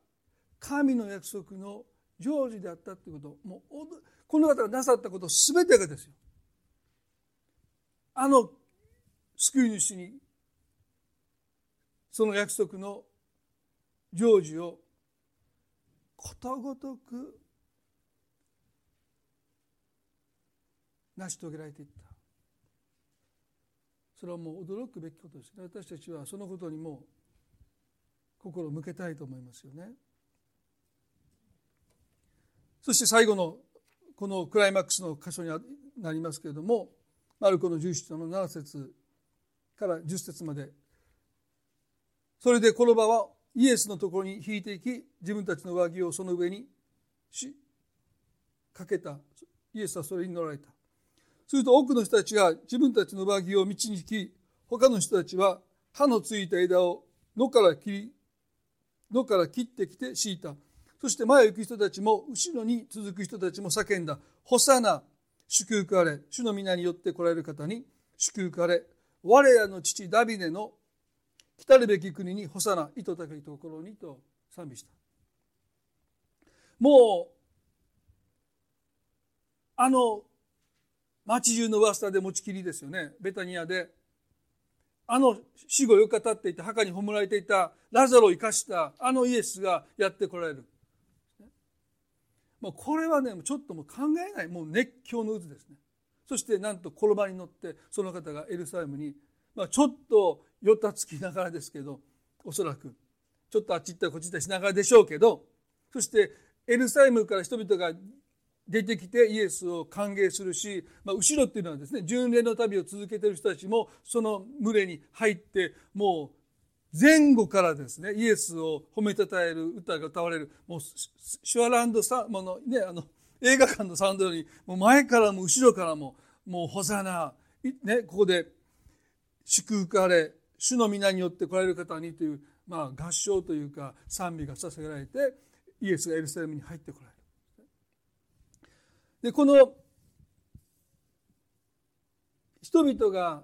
神の約束の成就であったということ。もうこの方がなさったこと全てがですよ。あの救い主にその約束の成就をことごとく成し遂げられていった。それはもう驚くべきことですね。私たちはそのことにも心を向けたいと思いますよね。そして最後のこのクライマックスの箇所になりますけれどもマルコの11章の7節から10節までそれでこの場はイエスのところに引いていき自分たちの上着をその上にしかけた。イエスはそれに乗られた。すると多くの人たちが自分たちの上着を道に引き他の人たちは刃のついた枝を野から切り野から切ってきて敷いた。そして前を行く人たちも後ろに続く人たちも叫んだ「ホサナ祝福あれ。主の皆によって来られる方に祝福あれ。我らの父ダビデの来るべき国に干さな糸高いところにと賛美した。もうあの町中の噂で持ちきりですよね。ベタニアで。あの死後4日経っていた墓に葬られていたラザロを生かしたあのイエスがやってこられる。もうこれはねちょっともう考えない。もう熱狂の渦ですね。そしてなんと転ばに乗ってその方がエルサレムに、まあ、ちょっとよたつきながらですけどおそらく。ちょっとあっち行ったりこっち行ったりしながらでしょうけどそしてエルサレムから人々が出てきてイエスを歓迎するし、まあ、後ろっていうのはですね巡礼の旅を続けてる人たちもその群れに入ってもう前後からですねイエスを褒めたたえる歌が歌われる。もうシュアランドサもの、ね、あの映画館のサウンドようにもう前からも後ろからももうホザナ、ね、ここで祝福あれ主の皆によって来られる方にというまあ、合唱というか賛美が捧げられてイエスがエルサレムに入ってこられる。でこの人々が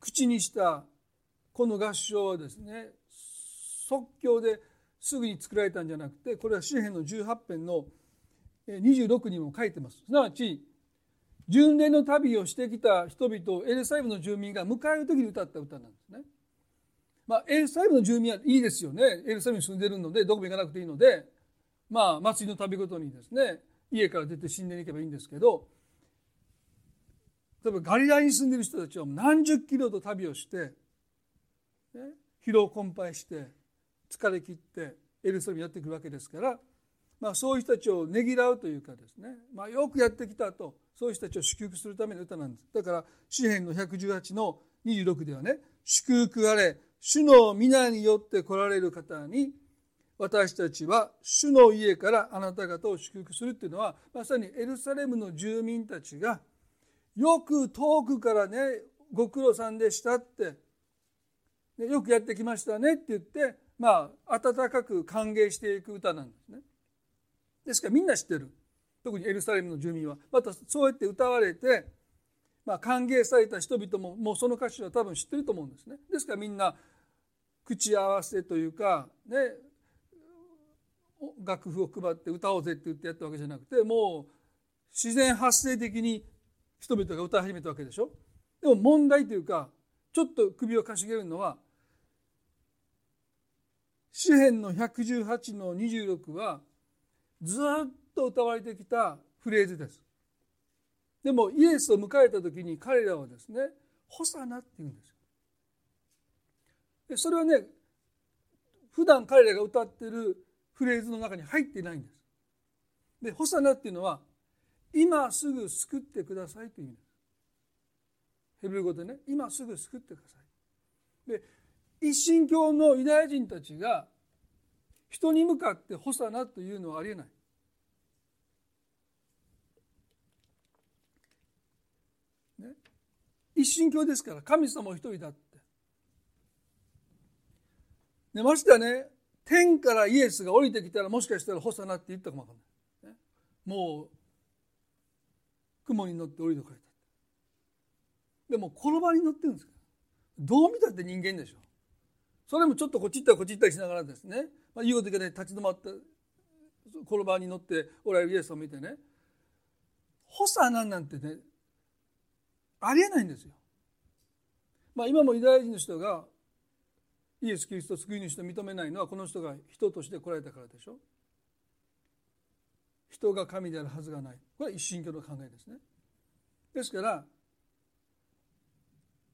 口にしたこの合唱はですね即興ですぐに作られたんじゃなくてこれは詩篇の18編の26にも書いてますすなわち巡礼の旅をしてきた人々をエルサレムの住民が迎える時に歌った歌なんですね。まあ、エルサレムの住民はいいですよねエルサレムに住んでるのでどこも行かなくていいのでまあ祭りの旅ごとにですね家から出て神殿に行けばいいんですけど例えばガリラに住んでる人たちは何十キロと旅をして、ね、疲労困憊して疲れ切ってエルサレムにやってくるわけですから、まあ、そういう人たちをねぎらうというかですね、まあ、よくやってきたと。そういう人たちを祝福するための歌なんです。だから詩篇の118の26ではね「祝福あれ主の皆によって来られる方に私たちは主の家からあなた方を祝福する」っていうのはまさにエルサレムの住民たちがよく遠くからねご苦労さんでしたって、よくやってきましたねって言ってまあ温かく歓迎していく歌なんですね。ですからみんな知ってる。特にエルサレムの住民は。またそうやって歌われて、まあ、歓迎された人々ももうその歌詞は多分知ってると思うんですね。ですからみんな口合わせというかね楽譜を配って歌おうぜって言ってやったわけじゃなくてもう自然発生的に人々が歌い始めたわけでしょ。でも問題というかちょっと首をかしげるのは詩篇の118の26はずっと歌われてきたフレーズです。でもイエスを迎えた時に彼らはですね「ホサナ」って言うんですよ。それはね普段彼らが歌ってるフレーズの中に入ってないんです。で「ホサナ」っていうのは今すぐ救ってくださいという意味です。ヘブル語でね今すぐ救ってください。で一神教のユダヤ人たちが人に向かって「ホサナ」というのはありえない。ね、一神教ですから神様一人だって。ね、ましてはね天からイエスが降りてきたらもしかしたら「ホサナ」って言ったかもわかんない。ね、もう雲に乗って降りてこられたでも転ばに乗ってるんですどう見たって人間でしょそれもちょっとこっち行ったりこっち行ったりしながらですね、まあ、言うことで立ち止まって転ばに乗っておられるイエスを見てね補佐なんなんてねありえないんですよ。まあ、今もユダヤ人の人がイエス・キリスト救い主と認めないのはこの人が人として来られたからでしょ。人が神であるはずがないこれは一神教の考えですねですから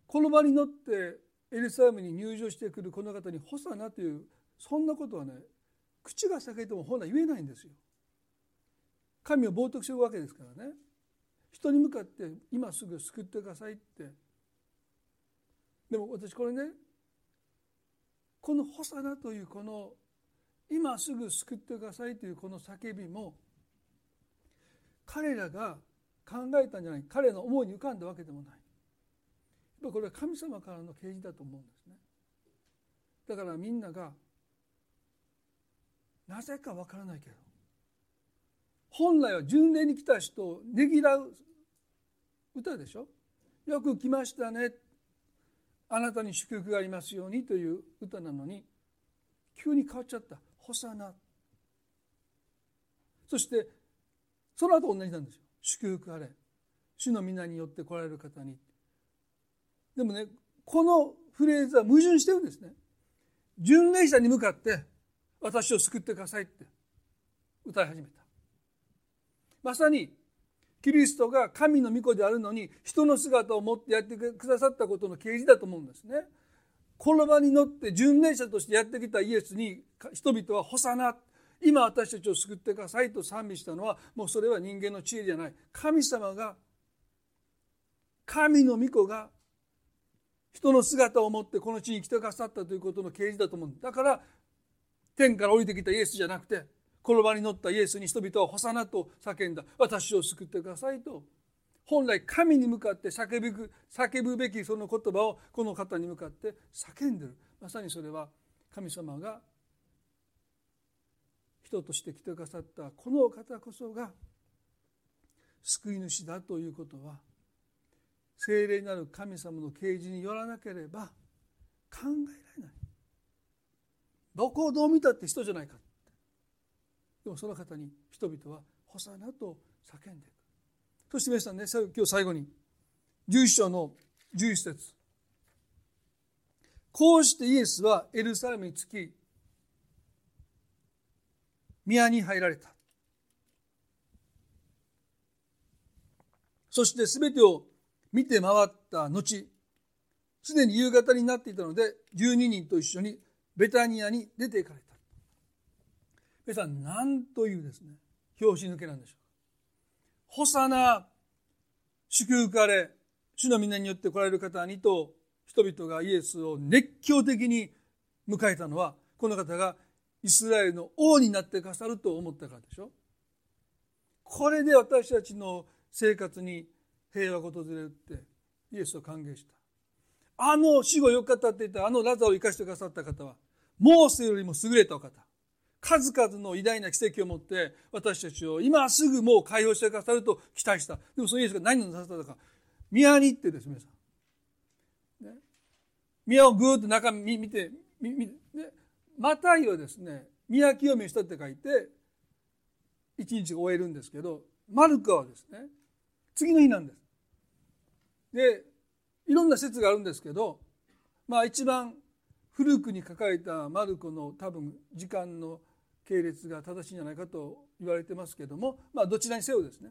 この場に乗ってエルサレムに入場してくるこの方に「ホサナ」というそんなことはね口が裂けても本来言えないんですよ。神を冒涜するわけですからね。人に向かって今すぐ救ってくださいって。でも私これねこの「ホサナ」というこの今すぐ救ってくださいというこの叫びも彼らが考えたんじゃない。彼の思いに浮かんだわけでもない。これは神様からの啓示だと思うんですね。だからみんながなぜかわからないけど。本来は巡礼に来た人をねぎらう歌でしょ。よく来ましたね。あなたに祝福がありますようにという歌なのに。急に変わっちゃった「ホサナ」そしてその後同じなんですよ。祝福あれ。主の皆によって来られる方に。でもねこのフレーズは矛盾してるんですね。巡礼者に向かって私を救ってくださいって歌い始めた。まさにキリストが神の御子であるのに人の姿を持ってやってくださったことの啓示だと思うんですね。この場に乗って巡礼者としてやってきたイエスに人々は「ホサナ」今私たちを救ってくださいと賛美したのはもうそれは人間の知恵じゃない。神様が神の御子が人の姿を持ってこの地に来てくださったということの啓示だと思うだから天から降りてきたイエスじゃなくてこの場に乗ったイエスに人々は「ホサナ」と叫んだ「私を救ってください」と。本来神に向かって叫ぶ叫ぶべきその言葉をこの方に向かって叫んでる。まさにそれは神様が人として来てくださったこの方こそが救い主だということは聖霊なる神様の啓示によらなければ考えられない。どこをどう見たって人じゃないか。でもその方に人々は「ホサナ」と叫んでいくそして皆さんね今日最後に11章の11節。こうしてイエスはエルサレムに着き宮に入られた。そして全てを見て回った後すでに夕方になっていたので12人と一緒にベタニアに出て行かれた。皆さん何というですね拍子抜けなんでしょうか。ホサナ祝福あれ主の皆によって来られる方にと人々がイエスを熱狂的に迎えたのはこの方がイスラエルの王になってくださると思ったからでしょ。これで私たちの生活に平和が訪れるってイエスを歓迎した。あの死後4日経っていたあのラザを生かしてくださった方はモーセよりも優れたお方。数々の偉大な奇跡を持って私たちを今すぐもう解放してくださると期待した。でもそのイエスが何をなさったのか。宮に行ってです皆さん、ね、宮をぐーっと中見見て見見、ね、マタイはですね宮清めしたって書いて一日終えるんですけどマルコはですね次の日なんです。でいろんな説があるんですけどまあ一番古くに書かれたマルコの多分時間の系列が正しいんじゃないかと言われてますけどもまあどちらにせよですね。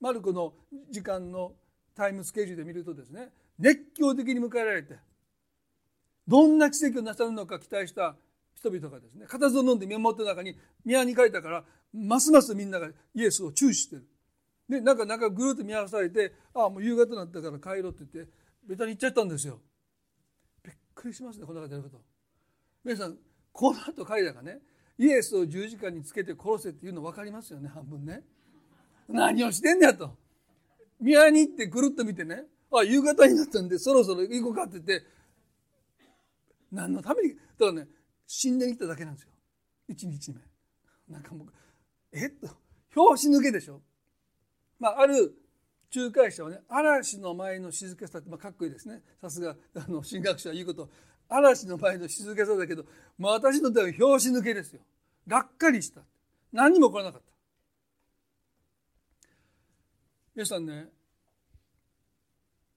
マルコの時間のタイムスケジュールで見るとですね熱狂的に迎えられてどんな奇跡をなさるのか期待した人々がですね固唾を飲んで見守った中に宮に書いたからますますみんながイエスを注視してる。でなんかなんかぐるっと見合わされてああもう夕方になったから帰ろうって言ってベタに行っちゃったんですよ。くりしますねこの方やること。皆さんこの後彼らがねイエスを十字架につけて殺せっていうの分かりますよね半分ね。何をしてんねやと。宮に行ってぐるっと見てね。あ夕方になったんでそろそろ行こうかって言って。何のためにだからね死んでに来ただけなんですよ。一日目。なんかもうえっと拍子抜けでしょ。まあ、ある仲介者はね嵐の前の静けさって、まあ、かっこいいですね。さすがあの神学者は言うこと。嵐の前の静けさだけど、まあ、私の手は拍子抜けですよ。がっかりした何にも起こらなかった。皆さんね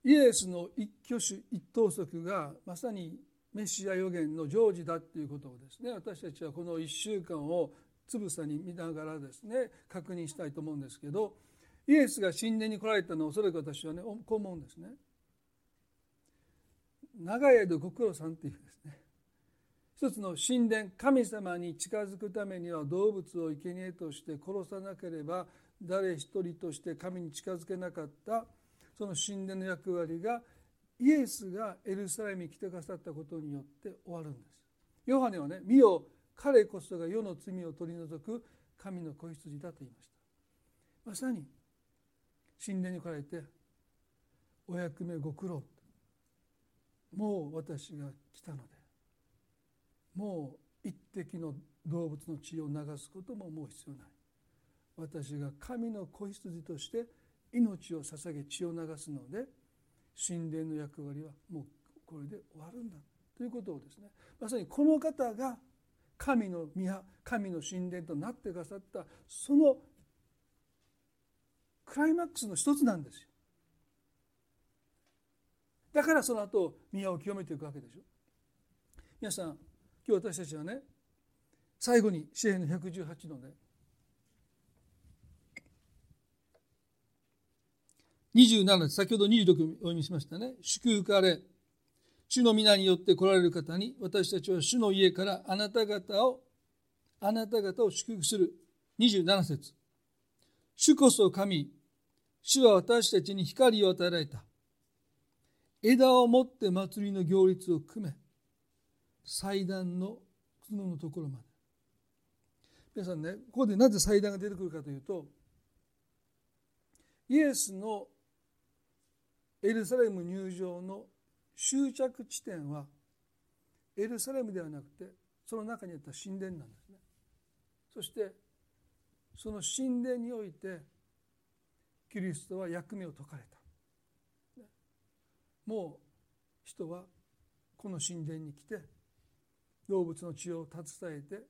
イエスの一挙手一投足がまさにメシア予言の成就だっていうことをですね私たちはこの1週間をつぶさに見ながらですね確認したいと思うんですけどイエスが神殿に来られたのはおそらく私はねこう思うんですね。長い間ご苦労さんっていうですね一つの神殿神様に近づくためには動物を生贄として殺さなければ誰一人として神に近づけなかったその神殿の役割がイエスがエルサレムに来てくださったことによって終わるんです。ヨハネはね「見よ彼こそが世の罪を取り除く神の子羊だ」と言いました。まさに神殿に来られてお役目ご苦労。もう私が来たので。もう一滴の動物の血を流すことももう必要ない。私が神の子羊として命を捧げ血を流すので神殿の役割はもうこれで終わるんだ。ということをですねまさにこの方が神の宮神の神殿となってくださったそのクライマックスの一つなんですよ。だからその後宮を清めていくわけでしょ。皆さん今日私たちはね最後に詩篇の118のね27先ほど26お読みしましたね。祝福あれ主の皆によって来られる方に私たちは主の家からあなた方をあなた方を祝福する。27節。主こそ神主は私たちに光を与えられた。枝を持って祭りの行列を組め、祭壇の角のところまで。皆さんね、ここでなぜ祭壇が出てくるかというと、イエスのエルサレム入場の終着地点はエルサレムではなくてその中にあった神殿なんですねそしてその神殿においてキリストは役目を解かれた。もう人はこの神殿に来て動物の血を携えて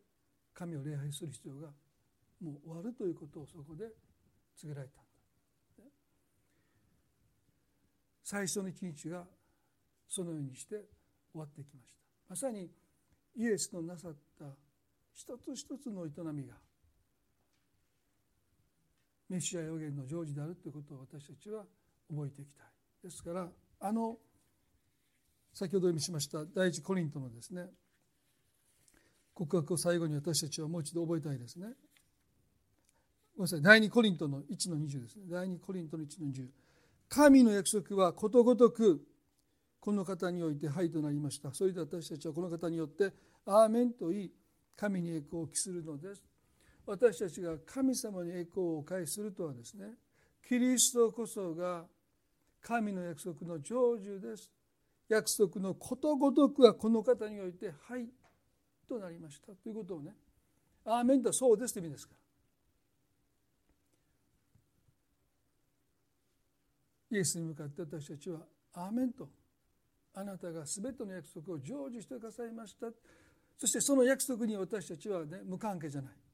神を礼拝する必要がもう終わるということをそこで告げられた最初の一日がそのようにして終わってきました。まさにイエスのなさった一つ一つの営みがメシア予言の成就であるということを私たちは覚えていきたい。ですからあの先ほど読みしました第一コリントのですね告白を最後に私たちはもう一度覚えたいですね。ごめんなさい第二コリントの1の20ですね。第二コリントの1の20神の約束はことごとくこの方においてはいとなりました。それで私たちはこの方によってアーメンと言い神に栄光を期するのです。私たちが神様に栄光を返するとはですねキリストこそが神の約束の成就です。約束のことごとくはこの方において「はい」となりましたということをね「アーメン」とそうですという意味ですから。イエスに向かって私たちは「アーメン」と。あなたが全ての約束を成就してくださいました。そしてその約束に私たちはね無関係じゃない。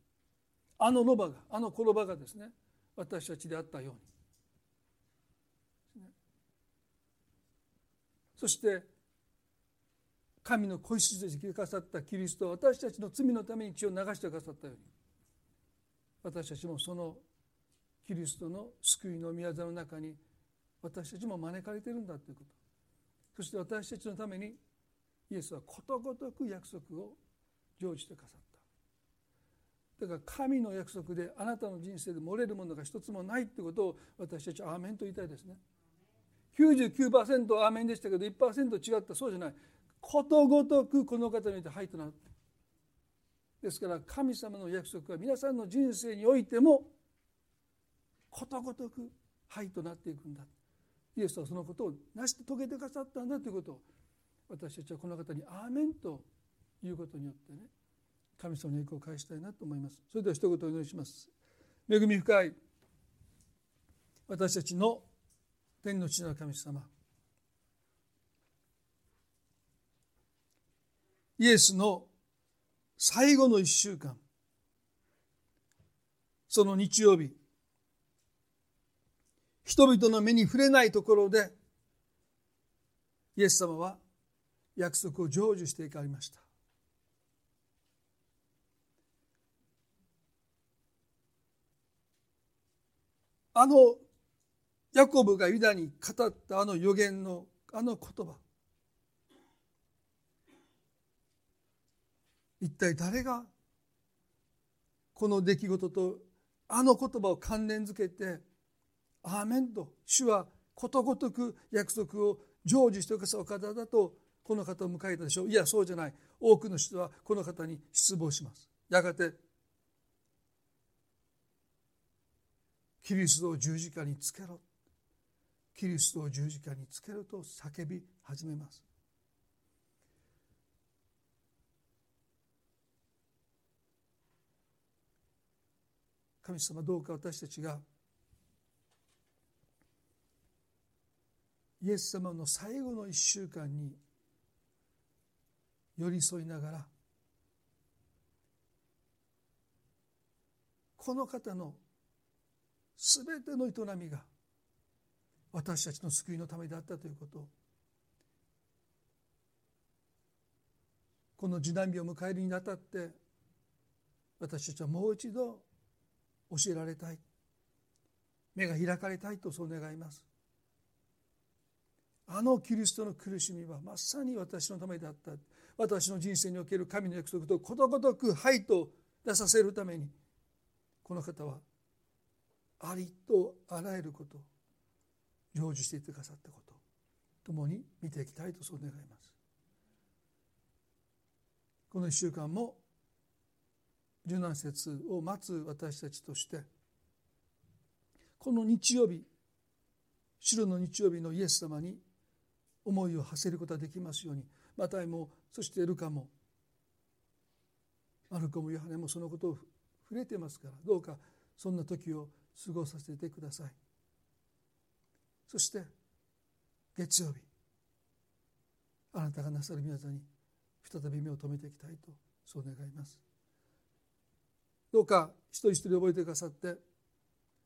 あのロバがあの転ばがですね私たちであったように。そして神の子羊としてくださったキリストは私たちの罪のために血を流してくださったように。私たちもそのキリストの救いの宮座の中に私たちも招かれているんだということ。そして私たちのためにイエスはことごとく約束を成就してくださった。だから神の約束であなたの人生で漏れるものが一つもないということを私たちはアーメンと言いたいですね。99%アーメンでしたけど1%違ったそうじゃない。ことごとくこの方によって「はい」となるですから神様の約束は皆さんの人生においてもことごとく「はい」となっていくんだ。イエスはそのことを成して遂げてくださったんだということを私たちはこの方に「アーメン」ということによってね神様の栄光を返したいなと思います。それでは一言お祈りします。恵み深い私たちの天の地の神様。イエスの最後の一週間。その日曜日。人々の目に触れないところでイエス様は約束を成就していかれました。あのヤコブがユダに語ったあの予言のあの言葉。一体誰がこの出来事とあの言葉を関連づけて「アーメン」と主はことごとく約束を成就してくださる方だとこの方を迎えたでしょう。いやそうじゃない。多くの人はこの方に失望します。やがてキリストを十字架につけろ。キリストを十字架につけろと叫び始めます。神様どうか私たちがイエス様の最後の一週間に寄り添いながらこの方の全ての営みが私たちの救いのためであったということ。をこの受難日を迎えるにあたって私たちはもう一度教えられたい。目が開かれたいとそう願います。あのキリストの苦しみはまさに私のためであった。私の人生における神の約束とことごとく「はい」と出させるためにこの方はありとあらゆること成就していてくださったこと共に見ていきたいとそう願います。この1週間も柔軟節を待つ私たちとしてこの日曜日白の日曜日のイエス様に思いを馳せることができますようにマタイもそしてルカもマルコもヨハネもそのことを触れてますからどうかそんな時を過ごさせてください。そして月曜日あなたがなさる宮座に再び目を留めていきたいとそう願います。どうか一人一人覚えてくださって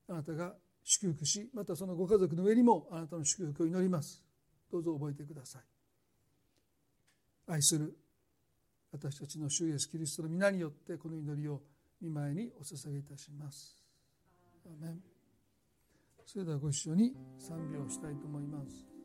あなたが祝福しまたそのご家族の上にもあなたの祝福を祈ります。どうぞ覚えてください。愛する私たちの主イエスキリストの皆によってこの祈りを見舞いにお捧げいたします。それではご一緒に賛美をしたいと思います。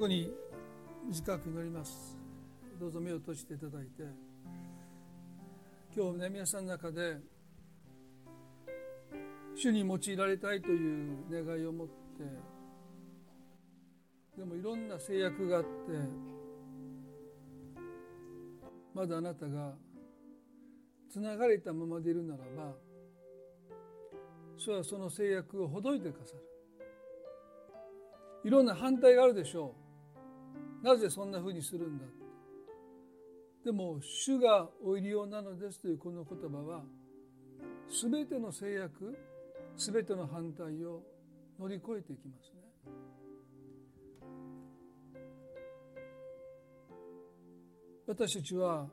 ここに短く祈ります。どうぞ目を閉じていただいて。今日ね皆さんの中で主に用いられたいという願いを持ってでもいろんな制約があってまだあなたがつながれたままでいるならば主はその制約をほどいてくださる。いろんな反対があるでしょう。なぜそんなふうにするんだ？でも主がお入りようなのですというこの言葉は全ての制約全ての反対を乗り越えていきますね。私たちは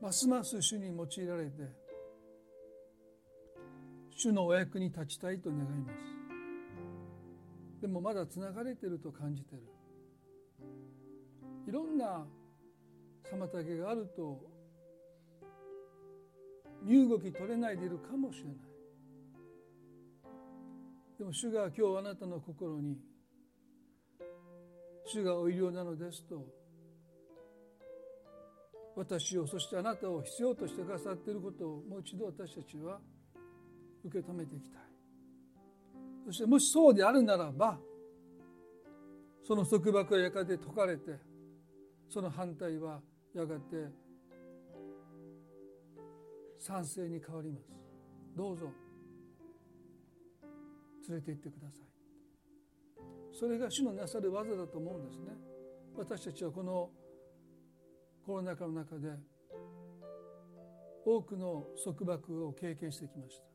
ますます主に用いられて主のお役に立ちたいと願います。でもまだつながれてると感じてる。いろんな妨げがあると身動き取れないでいるかもしれない。でも主が今日あなたの心に主がお医療なのですと私をそしてあなたを必要としてくださっていることをもう一度私たちは受け止めていきたい。そしてもしそうであるならばその束縛はやがて解かれてその反対はやがて賛成に変わります。どうぞ連れて行ってください。それが主のなさる技だと思うんですね。私たちはこのコロナ禍の中で多くの束縛を経験してきました。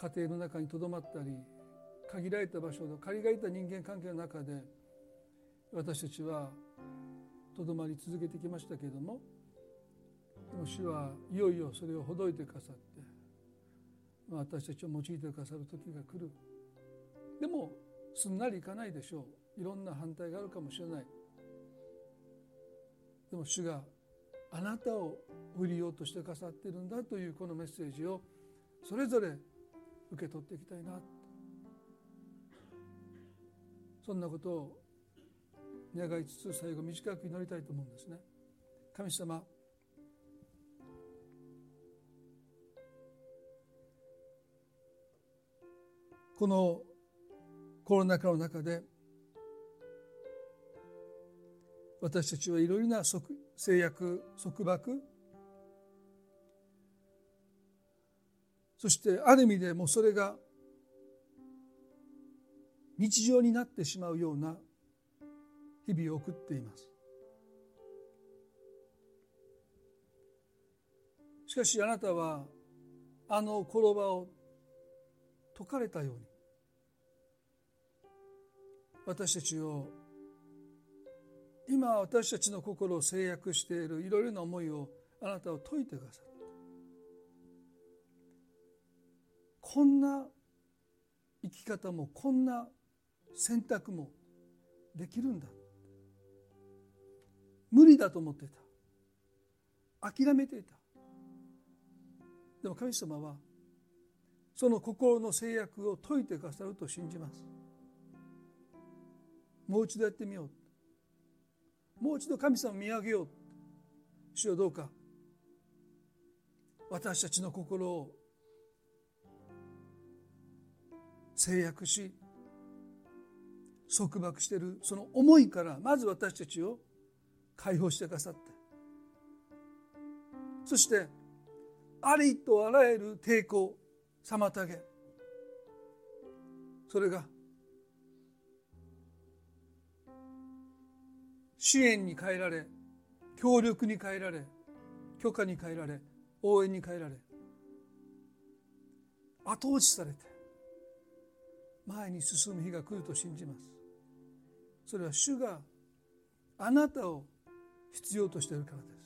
家庭の中にとどまったり限られた場所で限られた人間関係の中で私たちはとどまり続けてきましたけれどもでも主はいよいよそれをほどいてくださって私たちを用いてくださる時が来る。でもすんなりいかないでしょう。いろんな反対があるかもしれない。でも主があなたを売りようとしてくださってるんだというこのメッセージをそれぞれ受け取っていきたいなそんなことを願いつつ最後短く祈りたいと思うんですね。神様このコロナ禍の中で私たちはいろいろな制約束縛そしてある意味でもそれが日常になってしまうような日々を送っています。しかしあなたはあの転ばを解かれたように私たちを今私たちの心を制約しているいろいろな思いをあなたを解いてくださっこんな生き方もこんな選択もできるんだ。無理だと思ってた。諦めていた。でも神様はその心の制約を解いてくださると信じます。もう一度やってみよう。もう一度神様を見上げよう。主よどうか。私たちの心を制約し束縛しているその思いからまず私たちを解放してくださってそしてありとあらゆる抵抗妨げそれが支援に変えられ協力に変えられ許可に変えられ応援に変えられ後押しされて前に進む日が来ると信じます。それは主があなたを必要としているからです。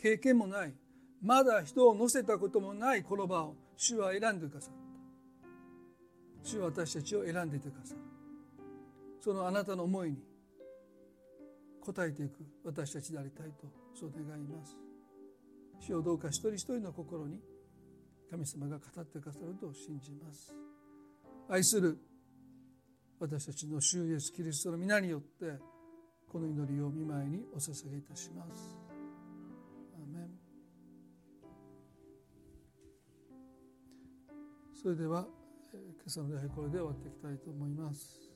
経験もない。まだ人を乗せたこともないこの場を主は選んでくださった。主は私たちを選んでいてくださる。そのあなたの思いに応えていく私たちでありたいとそう願います。主をどうか一人一人の心に神様が語ってくださると信じます。愛する私たちの主イエスキリストの皆によってこの祈りを見舞いにお捧げいたします。それでは今朝の礼拝これで終わっていきたいと思います。